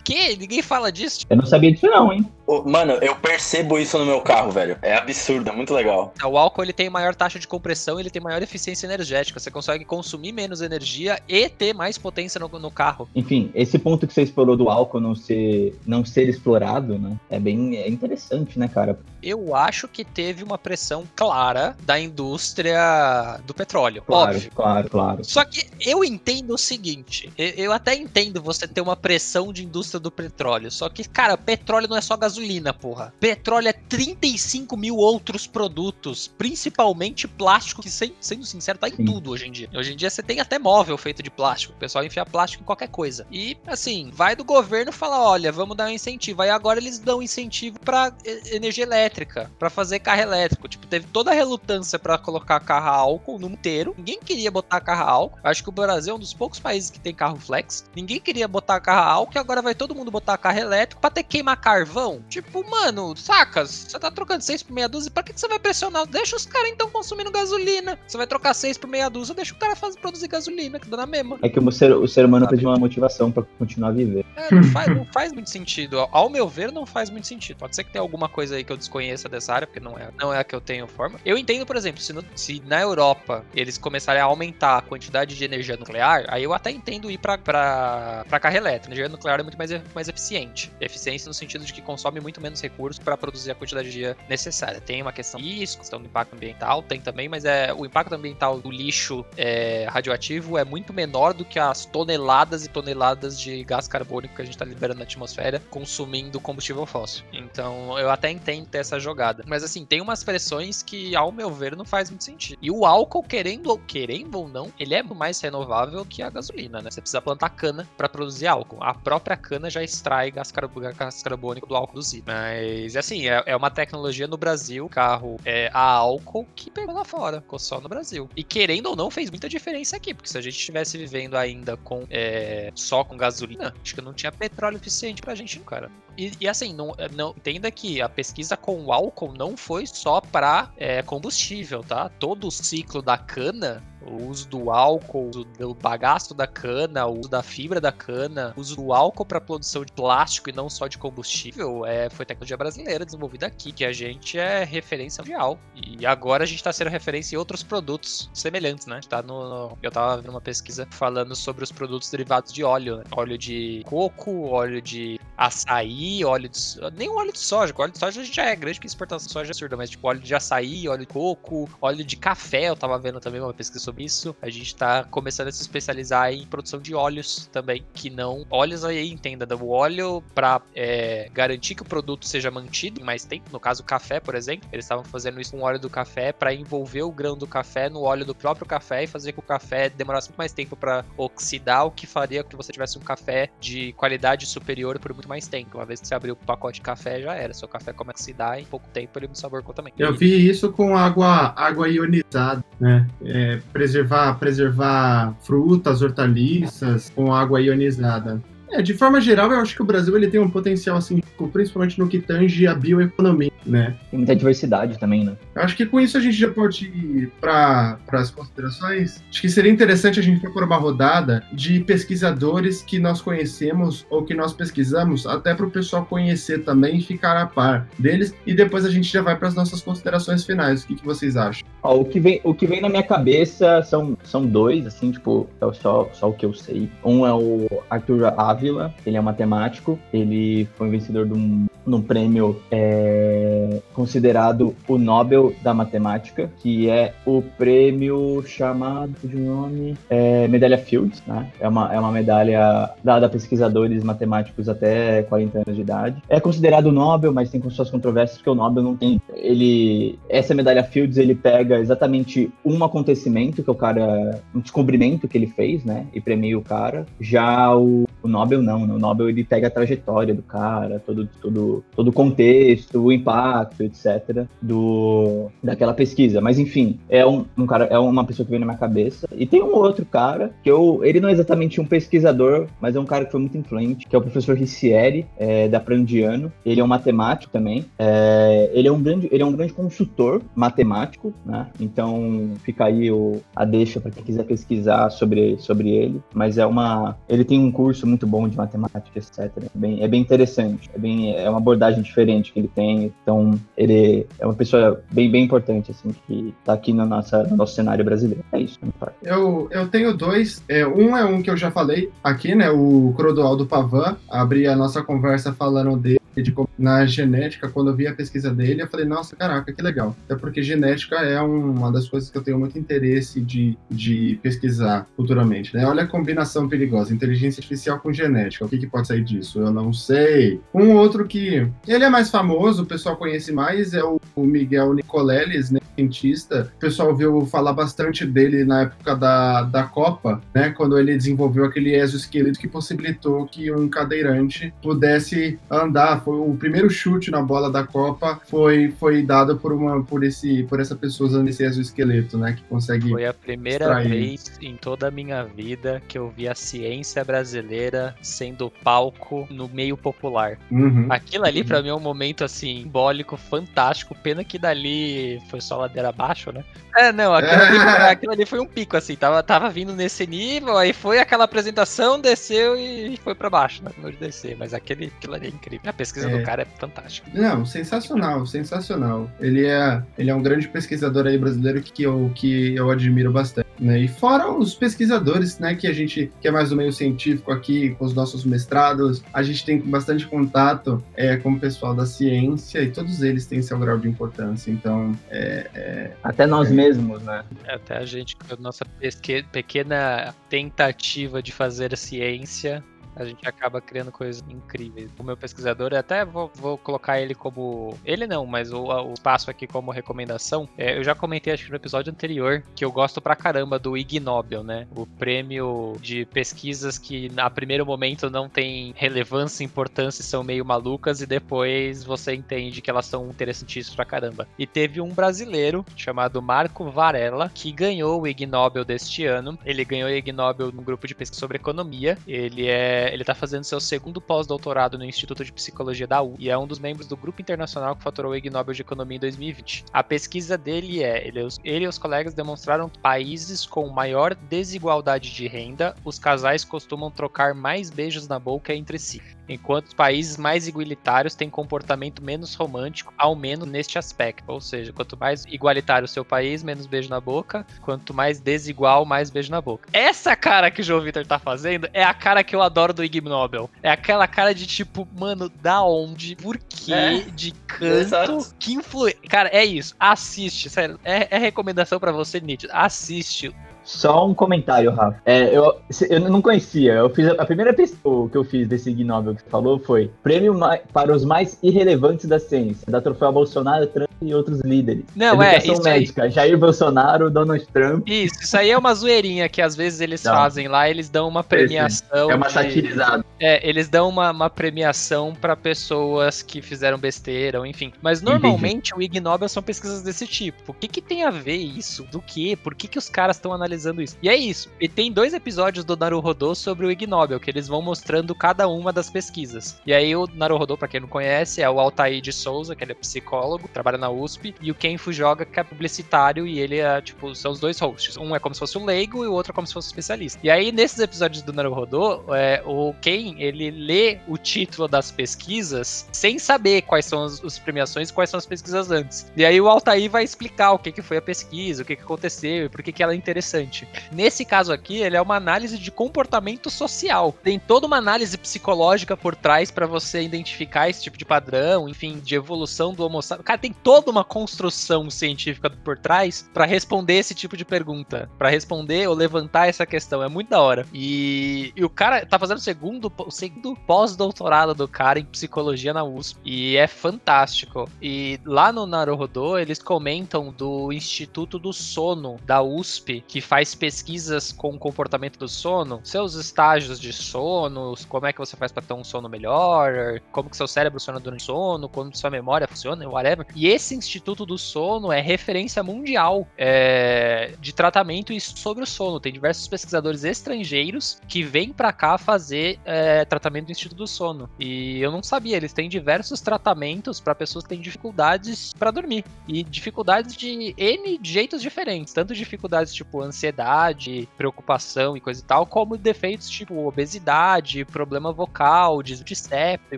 que? Ninguém fala disso? Eu não sabia disso não, hein? Mano, eu percebo isso no meu carro, velho. É absurdo, é muito legal. O álcool ele tem maior taxa de compressão, ele tem maior eficiência energética. Você consegue consumir menos energia e ter mais potência no, no carro. Enfim, esse ponto que você explorou do álcool não ser, não ser explorado, né? É bem é interessante, né, cara? Eu acho que teve uma pressão clara da indústria do petróleo. Claro, óbvio. claro, claro. Só que eu entendo o seguinte: eu até entendo você ter uma pressão de indústria do petróleo. Só que, cara, petróleo não é só gasolina, porra. Petróleo é 35 mil outros produtos, principalmente plástico, que sendo sincero, tá em Sim. tudo hoje em dia. Hoje em dia você tem até móvel feito de plástico. O pessoal enfia plástico em qualquer coisa. E, assim, vai do governo falar: olha, vamos dar um incentivo. Aí agora eles dão incentivo pra energia elétrica, para fazer carro elétrico. Tipo, teve toda a relutância para colocar carro a álcool no inteiro. Ninguém queria botar carro a álcool. Acho que o Brasil é um dos poucos países que tem carro flex. Ninguém queria botar carro a álcool e agora vai todo mundo botar carro elétrico pra ter que queimar carvão. Tipo, mano, sacas? Você tá trocando 6 por meia dúzia, pra que, que você vai pressionar? Deixa os caras então consumindo gasolina. Você vai trocar 6 por meia dúzia, deixa o cara fazer, produzir gasolina, que dá na mesma. É que o ser, o ser humano precisa de uma motivação pra continuar a viver. É, não faz, não faz muito sentido. Ao- meu ver, não faz muito sentido. Pode ser que tenha alguma coisa aí que eu desconheça dessa área, porque não é, não é a que eu tenho forma. Eu entendo, por exemplo, se, no- se na Europa eles começarem a aumentar a quantidade de energia nuclear, aí eu até entendo ir pra, pra carro elétrico. Energia nuclear é muito mais, mais eficiente. Eficiência no sentido de que consome muito menos recursos para produzir a quantidade de energia necessária. Tem uma questão disso, questão do impacto ambiental, tem também, mas é o impacto ambiental do lixo é, radioativo é muito menor do que as toneladas e toneladas de gás carbônico que a gente está liberando na atmosfera consumindo combustível fóssil. Então eu até entendo ter essa jogada. Mas assim, tem umas pressões que, ao meu ver, não faz muito sentido. E o álcool, querendo, querendo ou não, ele é mais renovável que a gasolina, né? Você precisa plantar cana para produzir álcool. A própria cana já extrai gás, carbônico do álcool produzido. Mas assim, é, é uma tecnologia no Brasil, carro é, a álcool, que pegou lá fora, ficou só no Brasil. E querendo ou não, fez muita diferença aqui, porque se a gente estivesse vivendo ainda com é, só com gasolina, acho que não tinha petróleo suficiente pra gente, cara. E, e, assim, não, não, entenda que a pesquisa com o álcool não foi só para é, combustível, tá? Todo o ciclo da cana o uso do álcool, do bagaço da cana, o uso da fibra da cana, o uso do álcool para produção de plástico e não só de combustível, é, foi tecnologia brasileira desenvolvida aqui, que a gente é referência mundial. E agora a gente está sendo referência em outros produtos semelhantes, né? Tá no, no, eu tava vendo uma pesquisa falando sobre os produtos derivados de óleo, né? óleo de coco, óleo de açaí, óleo de nem óleo de soja, óleo de soja a gente já é grande, porque exportação de soja é absurda, mas tipo óleo de açaí, óleo de coco, óleo de café, eu tava vendo também uma pesquisa sobre isso. A gente está começando a se especializar em produção de óleos também, que não. Óleos aí, entenda, o óleo para é, garantir que o produto seja mantido em mais tempo. No caso, café, por exemplo, eles estavam fazendo isso com óleo do café para envolver o grão do café no óleo do próprio café e fazer com que o café demorasse muito mais tempo para oxidar, o que faria com que você tivesse um café de qualidade superior por muito mais tempo. Uma vez que você abriu o pacote de café, já era. Seu café começa a oxidar em pouco tempo ele não sabor também. Eu vi isso com água, água ionizada, né? É, preservar, preservar frutas, hortaliças com água ionizada. É, de forma geral, eu acho que o Brasil ele tem um potencial, assim, principalmente no que tange a bioeconomia, né? Tem muita diversidade também, né? Eu acho que com isso a gente já pode ir para as considerações. Acho que seria interessante a gente propor uma rodada de pesquisadores que nós conhecemos ou que nós pesquisamos, até para o pessoal conhecer também e ficar a par deles. E depois a gente já vai para as nossas considerações finais. O que, que vocês acham? Ó, o, que vem, o que vem na minha cabeça são, são dois, assim, tipo, é só, só o que eu sei. Um é o Arthur Ávila, ele é matemático, ele foi vencedor de um, de um prêmio é, considerado o Nobel da Matemática, que é o prêmio chamado de nome é, Medalha Fields, né? É uma, é uma medalha dada a pesquisadores matemáticos até 40 anos de idade. É considerado Nobel, mas tem suas controvérsias, porque o Nobel não tem. Ele. Essa medalha Fields ele pega exatamente um acontecimento que o cara. um descobrimento que ele fez, né? E premia o cara. Já o, o Nobel não, né? O Nobel ele pega a trajetória do cara, todo, todo, todo o contexto, o impacto, etc. do daquela pesquisa. Mas enfim, é um, um, cara, é uma pessoa que veio na minha cabeça. E tem um outro cara que eu, ele não é exatamente um pesquisador, mas é um cara que foi muito influente, que é o professor Riccieri, é, da Prandiano. Ele é um matemático também. É, ele é um grande, ele é um grande consultor matemático, né? Então fica aí o, a deixa para quem quiser pesquisar sobre, sobre ele. Mas é uma, ele tem um curso muito bom de matemática, etc. É bem, é bem interessante. É bem, é uma abordagem diferente que ele tem. Então ele é uma pessoa bem, bem importante, assim, que tá aqui no, nossa, no nosso cenário brasileiro. É isso, Eu, eu tenho dois. É, um é um que eu já falei aqui, né? O Crodoaldo Pavan. Abri a nossa conversa falando dele de, na genética, quando eu vi a pesquisa dele, eu falei, nossa, caraca, que legal. Até porque genética é uma das coisas que eu tenho muito interesse de, de pesquisar futuramente, né? Olha a combinação perigosa, inteligência artificial com genética, o que, que pode sair disso? Eu não sei. Um outro que, ele é mais famoso, o pessoal conhece mais, é o, o Miguel Nicoleles, né? cientista, o pessoal ouviu falar bastante dele na época da, da Copa, né? Quando ele desenvolveu aquele exoesqueleto que possibilitou que um cadeirante pudesse andar. Foi o primeiro chute na bola da Copa foi, foi dado por uma por esse por essa pessoa usando esse exoesqueleto, né? Que consegue. Foi a primeira extrair. vez em toda a minha vida que eu vi a ciência brasileira sendo palco no meio popular. Uhum. Aquilo ali para mim é um momento assim simbólico, fantástico. Pena que dali foi só ladeira abaixo, né? É, não, aquilo ali, foi, aquilo ali foi um pico, assim, tava, tava vindo nesse nível, aí foi aquela apresentação, desceu e foi pra baixo, né? Não de descer, mas aquele, aquilo ali é incrível. A pesquisa É. do cara é fantástica. Não, sensacional, sensacional. Ele é, ele é um grande pesquisador aí brasileiro que eu, que eu admiro bastante. Né? E fora os pesquisadores, né, que a gente que é mais do meio científico aqui, com os nossos mestrados, a gente tem bastante contato é, com o pessoal da ciência e todos eles têm seu grau de importância. Então, é, Até nós mesmos, né? É, Até a gente, com a nossa pesque- pequena tentativa de fazer ciência, a gente acaba criando coisas incríveis. O meu pesquisador, até vou, vou colocar ele como. Ele não, mas o, o espaço aqui como recomendação. É, eu já comentei, acho que no episódio anterior, que eu gosto pra caramba do Ig Nobel, né? O prêmio de pesquisas que, a primeiro momento, não tem relevância, importância são meio malucas, e depois você entende que elas são interessantíssimas pra caramba. E teve um brasileiro chamado Marco Varela que ganhou o Ig Nobel deste ano. Ele ganhou o Ig Nobel no grupo de pesquisa sobre economia. Ele é, ele tá fazendo seu segundo pós-doutorado no Instituto de Psicologia da U e é um dos membros do grupo internacional que faturou o Ig Nobel de Economia em 2020. A pesquisa dele é, ele, ele e os colegas demonstraram que países com maior desigualdade de renda, os casais costumam trocar mais beijos na boca entre si enquanto os países mais igualitários têm comportamento menos romântico, ao menos neste aspecto. Ou seja, quanto mais igualitário o seu país, menos beijo na boca, quanto mais desigual, mais beijo na boca. Essa cara que o João Vitor tá fazendo é a cara que eu adoro do Ig Nobel. É aquela cara de tipo, mano, da onde? Por quê? É, de canto? exato. Que influência? Cara, é isso. Assiste, sério. É, é recomendação pra você, Nietzsche. Assiste. Só um comentário, Rafa. É, eu, eu não conhecia. Eu fiz a, a primeira pesquisa que eu fiz desse Ig Nobel que você falou foi Prêmio para os mais irrelevantes da ciência, da troféu Bolsonaro, Trump e outros líderes. Não, é, Educação isso aí. médica, Jair Bolsonaro, Donald Trump. Isso, isso aí é uma zoeirinha que às vezes eles Não. fazem lá, eles dão uma premiação. É uma de- satirizada. É, eles dão uma, uma premiação pra pessoas que fizeram besteira, ou enfim. Mas normalmente o Ig Nobel são pesquisas desse tipo. O que, que tem a ver isso? Do que? Por que, que os caras estão analisando isso? E é isso. E tem dois episódios do Naruhodô sobre o Ig Nobel, que eles vão mostrando cada uma das pesquisas. E aí o Naruhodô, pra quem não conhece, é o Altair de Souza, que ele é psicólogo, trabalha na USP, e o Ken Fujoga, que é publicitário, e ele é, tipo, são os dois hosts. Um é como se fosse um leigo e o outro é como se fosse um especialista. E aí, nesses episódios do Naruhodô, é, o Ken, ele lê o título das pesquisas sem saber quais são as, as premiações e quais são as pesquisas antes. E aí o Altair vai explicar o que, que foi a pesquisa, o que, que aconteceu e por que, que ela é interessante. Nesse caso aqui, ele é uma análise de comportamento social. Tem toda uma análise psicológica por trás para você identificar esse tipo de padrão, enfim, de evolução do Homo sapiens. Cara, tem toda uma construção científica por trás para responder esse tipo de pergunta, para responder ou levantar essa questão. É muito da hora. E, e o cara tá fazendo o segundo, o segundo pós-doutorado do cara em psicologia na USP. E é fantástico. E lá no Naruhodô, eles comentam do Instituto do Sono da USP, que faz pesquisas com o comportamento do sono, seus estágios de sono, como é que você faz para ter um sono melhor, como que seu cérebro funciona durante o sono, como sua memória funciona, whatever. E esse Instituto do Sono é referência mundial é, de tratamento sobre o sono. Tem diversos pesquisadores estrangeiros que vêm para cá fazer é, tratamento do Instituto do Sono. E eu não sabia, eles têm diversos tratamentos para pessoas que têm dificuldades para dormir. E dificuldades de N jeitos diferentes. Tanto dificuldades tipo ansiedade, preocupação e coisa e tal, como defeitos tipo obesidade, problema vocal, septo e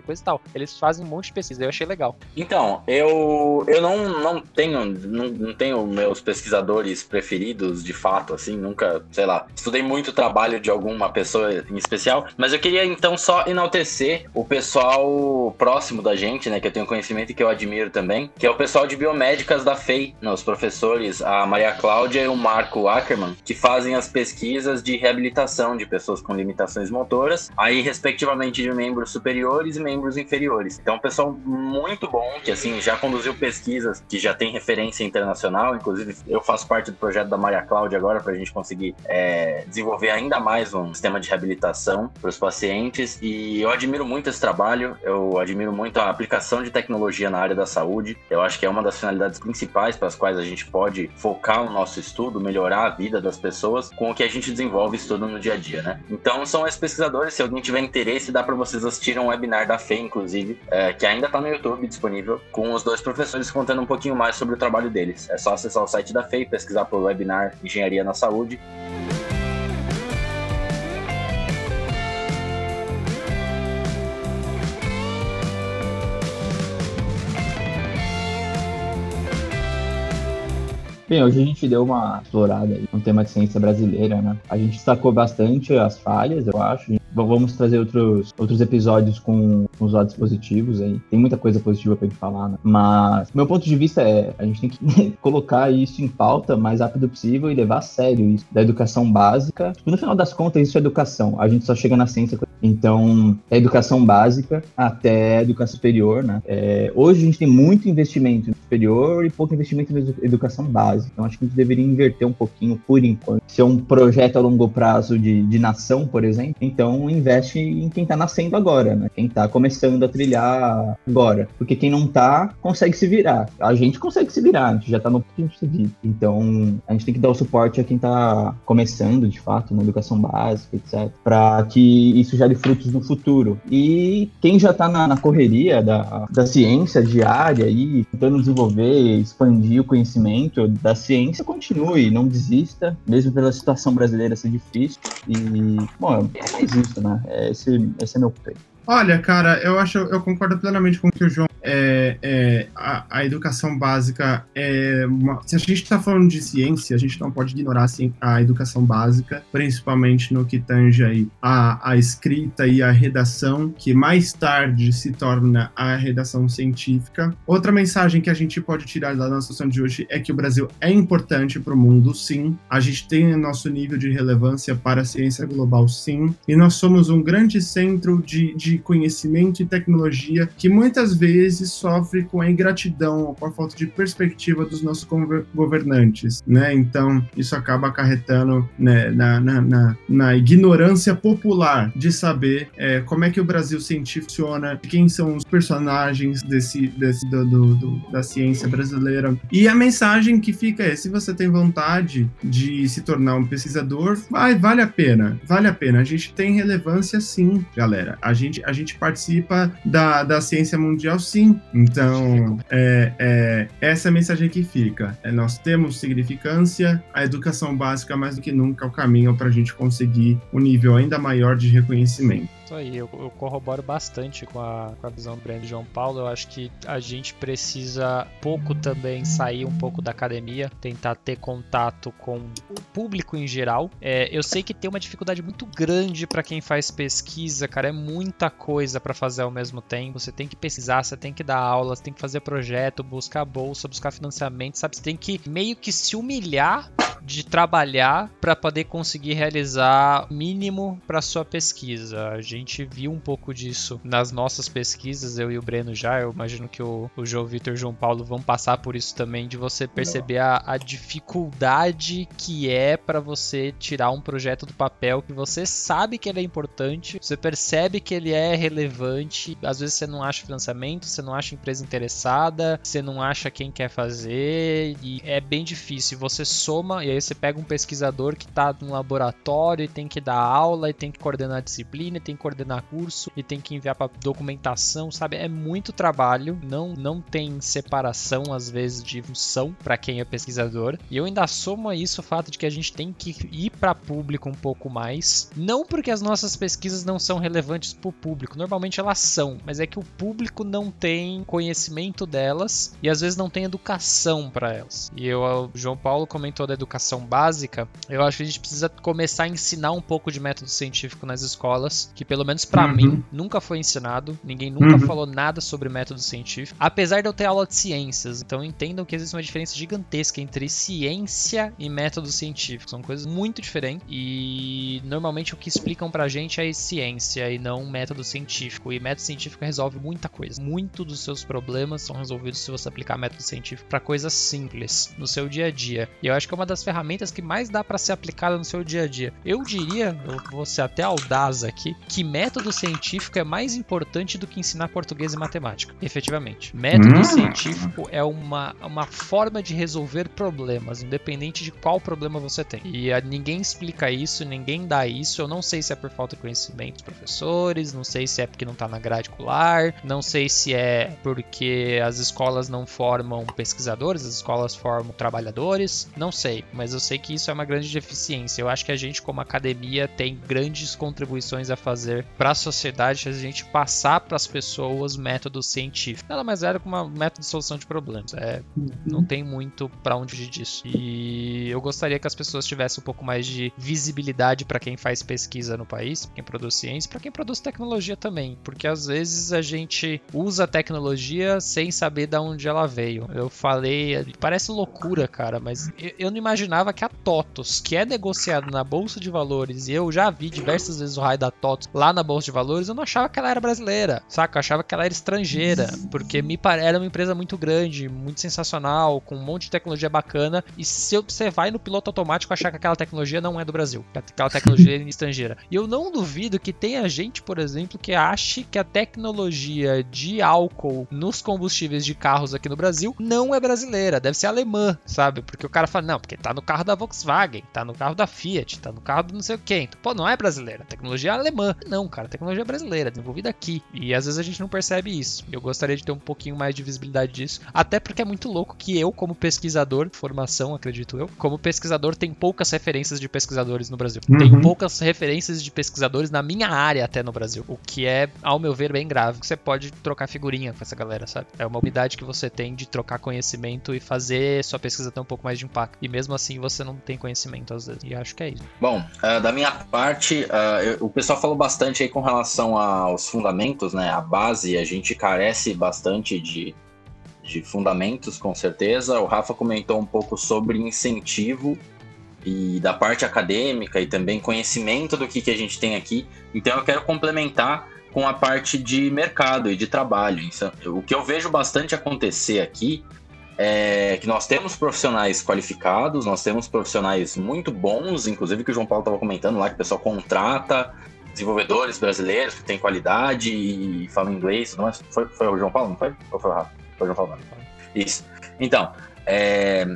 coisa e tal. Eles fazem um monte de pesquisa, eu achei legal. Então, eu, eu não, não tenho não, não tenho meus pesquisadores preferidos de fato, assim, nunca, sei lá, estudei muito trabalho de alguma pessoa em especial, mas eu queria então só enaltecer o pessoal próximo da gente, né, que eu tenho conhecimento e que eu admiro também, que é o pessoal de biomédicas da FEI, né, os professores, a Maria Cláudia e o Marco Ackerman, que fazem as pesquisas de reabilitação de pessoas com limitações motoras, aí respectivamente de membros superiores e membros inferiores. Então, um pessoal muito bom, que assim, já conduziu pesquisas que já tem referência internacional, inclusive eu faço parte do projeto da Maria Cláudia agora para a gente conseguir é, desenvolver ainda mais um sistema de reabilitação para os pacientes e eu admiro muito esse trabalho, eu admiro muito a aplicação de tecnologia na área da saúde, eu acho que é uma das finalidades principais para as quais a gente pode focar o nosso estudo, melhorar a vida das pessoas com o que a gente desenvolve e estuda no dia a dia, né? Então são esses pesquisadores, se alguém tiver interesse, dá para vocês assistirem um webinar da FE, inclusive, é, que ainda está no YouTube disponível, com os dois professores contando um pouquinho mais sobre o trabalho deles. É só acessar o site da FEI, pesquisar por webinar Engenharia na Saúde Bem, hoje a gente deu uma explorada aí no tema de ciência brasileira, né? A gente destacou bastante as falhas, eu acho. Vamos trazer outros, outros episódios com, com os lados positivos aí. Tem muita coisa positiva pra gente falar, né? Mas, meu ponto de vista é, a gente tem que colocar isso em pauta o mais rápido possível e levar a sério isso da educação básica. No final das contas, isso é educação. A gente só chega na ciência. Então, é educação básica até educação superior, né? É, hoje a gente tem muito investimento superior e pouco investimento em educação básica. Então, acho que a gente deveria inverter um pouquinho por enquanto. Se é um projeto a longo prazo de, de nação, por exemplo, então investe em quem está nascendo agora, né? Quem está começando a trilhar agora. Porque quem não está consegue se virar. A gente consegue se virar, a gente já está no ponto de vida. Então, a gente tem que dar o suporte a quem está começando, de fato, na educação básica, etc. Para que isso gere frutos no futuro. E quem já está na, na, correria da, da ciência diária aí, tentando desenvolver, expandir o conhecimento da ciência, continue, não desista, mesmo pela situação brasileira ser difícil. E, bom, é isso, né? Esse, esse é meu ponto. Olha, cara, eu acho, eu concordo plenamente com o que o João é, é, a, a, educação básica é uma, se a gente está falando de ciência, a gente não pode ignorar assim, a educação básica, principalmente no que tange aí a, a escrita e a redação, que mais tarde se torna a redação científica. Outra mensagem que a gente pode tirar da nossa sessão de hoje é que o Brasil é importante para o mundo, sim. A gente tem nosso nível de relevância para a ciência global, sim. E nós somos um grande centro de, de conhecimento e tecnologia que muitas vezes sofre com a ingratidão, com a falta de perspectiva dos nossos governantes, né? Então, isso acaba acarretando né, na, na, na, na, ignorância popular de saber é, como é que o Brasil científico funciona, quem são os personagens desse, desse do, do, do, da ciência brasileira. E a mensagem que fica é: se você tem vontade de se tornar um pesquisador, vai, vale a pena, vale a pena. A gente tem relevância sim, galera. A gente, a gente participa da, da ciência mundial sim então, é, é, essa é a mensagem que fica. É, nós temos significância, a educação básica, mais do que nunca, é o caminho para a gente conseguir um nível ainda maior de reconhecimento. Isso aí, eu, eu corroboro bastante com a, com a visão do Breno João Paulo. Eu acho que a gente precisa pouco também sair um pouco da academia, tentar ter contato com o público em geral. É, eu sei que tem uma dificuldade muito grande para quem faz pesquisa, cara. É muita coisa para fazer ao mesmo tempo. Você tem que pesquisar, você tem que dar aula, você tem que fazer projeto, buscar bolsa, buscar financiamento, sabe? Você tem que meio que se humilhar de trabalhar para poder conseguir realizar mínimo para sua pesquisa. A gente viu um pouco disso nas nossas pesquisas, eu e o Breno já. Eu imagino que o, o João Vitor e o João Paulo vão passar por isso também, de você perceber a, a dificuldade que é para você tirar um projeto do papel que você sabe que ele é importante, você percebe que ele é relevante. Às vezes você não acha financiamento, você não acha empresa interessada, você não acha quem quer fazer, e é bem difícil. Você soma e aí você pega um pesquisador que está num laboratório e tem que dar aula, e tem que coordenar disciplina, e tem que coordenar curso, e tem que enviar para documentação, sabe? É muito trabalho, não, não tem separação às vezes de função para quem é pesquisador. E eu ainda somo a isso o fato de que a gente tem que ir para público um pouco mais, não porque as nossas pesquisas não são relevantes para o público, normalmente elas são, mas é que o público não tem conhecimento delas e às vezes não tem educação para elas. E eu, o João Paulo comentou da educação básica, eu acho que a gente precisa começar a ensinar um pouco de método científico nas escolas, que pelo menos para uhum. mim nunca foi ensinado, ninguém nunca uhum. falou nada sobre método científico, apesar de eu ter aula de ciências. Então entendam que existe uma diferença gigantesca entre ciência e método científico, são coisas muito diferentes e normalmente o que explicam pra gente é ciência e não método científico. E método científico resolve muita coisa. Muito dos seus problemas são resolvidos se você aplicar método científico para coisas simples no seu dia a dia. E eu acho que é uma das ferramentas que mais dá para ser aplicada no seu dia a dia. Eu diria, eu vou ser até audaz aqui, que método científico é mais importante do que ensinar português e matemática, efetivamente. Método hum. científico é uma, uma forma de resolver problemas, independente de qual problema você tem. E a, ninguém explica isso, ninguém dá isso. Eu não sei se é por falta de conhecimento dos professores, não sei se é porque não está na grade curricular, não sei se é porque as escolas não formam pesquisadores, as escolas formam trabalhadores, não sei, mas eu sei que isso é uma grande deficiência. Eu acho que a gente, como academia, tem grandes contribuições a fazer para a sociedade a gente passar para as pessoas métodos científicos. Nada mais é que um método de solução de problemas. É, não tem muito para onde fugir disso. E eu gostaria que as pessoas tivessem um pouco mais de visibilidade para quem faz pesquisa no país, quem produz ciência, para quem produz tecnologia também, porque às vezes a gente usa a tecnologia sem saber de onde ela veio. Eu falei, parece loucura, cara, mas eu não imaginava que a TOTOS, que é negociada na bolsa de valores, e eu já vi diversas vezes o raio da TOTOS lá na bolsa de valores, eu não achava que ela era brasileira, saca? Eu achava que ela era estrangeira, porque me era uma empresa muito grande, muito sensacional, com um monte de tecnologia bacana, e se você vai no piloto automático achar que aquela tecnologia não é do Brasil, que aquela tecnologia é estrangeira. E eu não duvido que tenha gente, por exemplo, que ache que a tecnologia de álcool nos combustíveis de carros aqui no Brasil não é brasileira, deve ser alemã, sabe? Porque o cara fala, não, porque tá no carro da Volkswagen, tá no carro da Fiat, tá no carro do não sei. Então, pô, não é brasileira, a tecnologia é alemã. Não, cara, a tecnologia é brasileira, desenvolvida aqui. E às vezes a gente não percebe isso. Eu gostaria de ter um pouquinho mais de visibilidade disso, até porque é muito louco que eu, como pesquisador, formação, acredito eu, como pesquisador, tem poucas referências de pesquisadores no Brasil. Uhum. Tem poucas referências de pesquisadores na minha área até no Brasil, o que é, ao meu ver, bem grave. Você pode trocar figurinha com essa galera, sabe? É uma habilidade que você tem de trocar conhecimento e fazer sua pesquisa ter um pouco mais de impacto. E mesmo assim você não tem conhecimento às vezes. E acho que é isso. Bom, uh, da minha parte, uh, eu, o pessoal falou bastante aí com relação aos fundamentos, né? A base, a gente carece bastante de, de fundamentos, com certeza. O Rafa comentou um pouco sobre incentivo e da parte acadêmica e também conhecimento do que, que a gente tem aqui. Então eu quero complementar com a parte de mercado e de trabalho. Então, o que eu vejo bastante acontecer aqui é que nós temos profissionais qualificados, nós temos profissionais muito bons, inclusive que o João Paulo estava comentando lá, que o pessoal contrata desenvolvedores brasileiros que têm qualidade e falam inglês, não é? Foi, foi o João Paulo, não foi? Ou foi o Rafa? Foi o João Paulo, não. Isso. Então, é,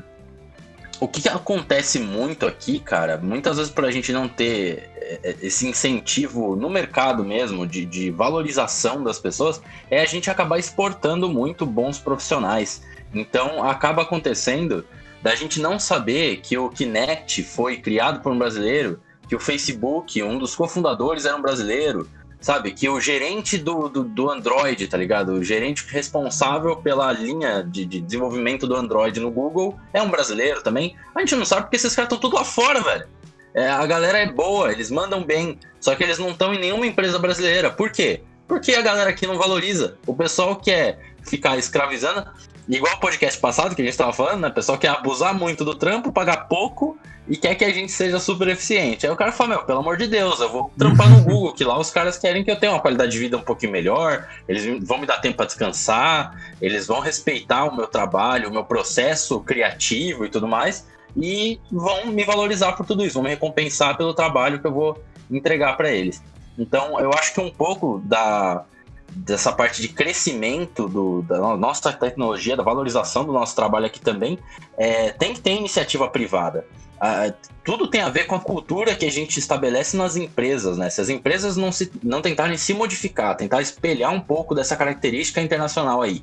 o que, que, acontece muito aqui, cara, muitas vezes para a gente não ter é, é, esse incentivo no mercado mesmo, de, de, valorização das pessoas, é a gente acabar exportando muito bons profissionais. Então acaba acontecendo da gente não saber que o Kinect foi criado por um brasileiro, que o Facebook, um dos cofundadores, era um brasileiro, sabe? Que o gerente do, do, do, Android, tá ligado? O gerente responsável pela linha de, de, desenvolvimento do Android no Google é um brasileiro também. A gente não sabe porque esses caras estão tudo lá fora, velho. É, a galera é boa, eles mandam bem, só que eles não estão em nenhuma empresa brasileira. Por quê? Porque a galera aqui não valoriza. O pessoal quer ficar escravizando, igual o podcast passado que a gente estava falando, né? Pessoal quer abusar muito do trampo, pagar pouco e quer que a gente seja super eficiente. Aí o cara fala, meu, pelo amor de Deus, eu vou trampar no Google, que lá os caras querem que eu tenha uma qualidade de vida um pouquinho melhor, eles vão me dar tempo para descansar, eles vão respeitar o meu trabalho, o meu processo criativo e tudo mais, e vão me valorizar por tudo isso, vão me recompensar pelo trabalho que eu vou entregar para eles. Então, eu acho que um pouco da dessa parte de crescimento do, da nossa tecnologia, da valorização do nosso trabalho aqui também, é, tem que ter iniciativa privada. Ah, tudo tem a ver com a cultura que a gente estabelece nas empresas, né? Se as empresas não, se, não tentarem se modificar, tentar espelhar um pouco dessa característica internacional aí,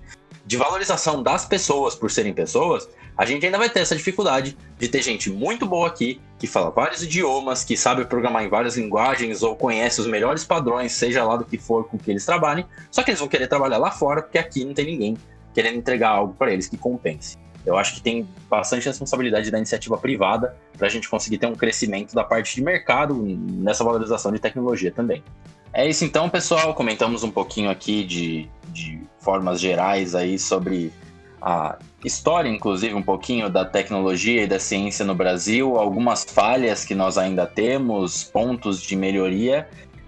de valorização das pessoas por serem pessoas, a gente ainda vai ter essa dificuldade de ter gente muito boa aqui, que fala vários idiomas, que sabe programar em várias linguagens ou conhece os melhores padrões, seja lá do que for com que eles trabalhem, só que eles vão querer trabalhar lá fora porque aqui não tem ninguém querendo entregar algo para eles que compense. Eu acho que tem bastante responsabilidade da iniciativa privada para a gente conseguir ter um crescimento da parte de mercado nessa valorização de tecnologia também. É isso então, pessoal. Comentamos um pouquinho aqui de, de formas gerais aí sobre a história, inclusive, um pouquinho da tecnologia e da ciência no Brasil, algumas falhas que nós ainda temos, pontos de melhoria.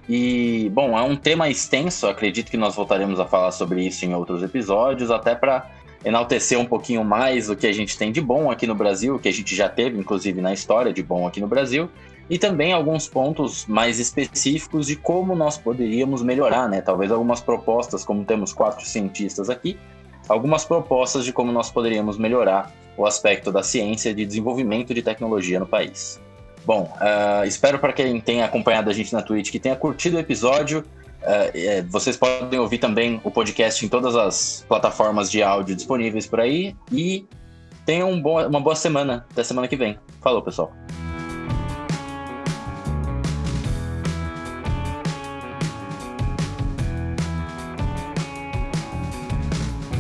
E, bom, é um tema extenso, acredito que nós voltaremos a falar sobre isso em outros episódios, até para enaltecer um pouquinho mais o que a gente tem de bom aqui no Brasil, o que a gente já teve, inclusive, na história de bom aqui no Brasil, e também alguns pontos mais específicos de como nós poderíamos melhorar, né? Talvez algumas propostas, como temos quatro cientistas aqui, algumas propostas de como nós poderíamos melhorar o aspecto da ciência de desenvolvimento de tecnologia no país. Bom, uh, espero para quem tenha acompanhado a gente na Twitch que tenha curtido o episódio. Uh, vocês podem ouvir também o podcast em todas as plataformas de áudio disponíveis por aí. E tenham um uma boa semana. Até semana que vem. Falou, pessoal.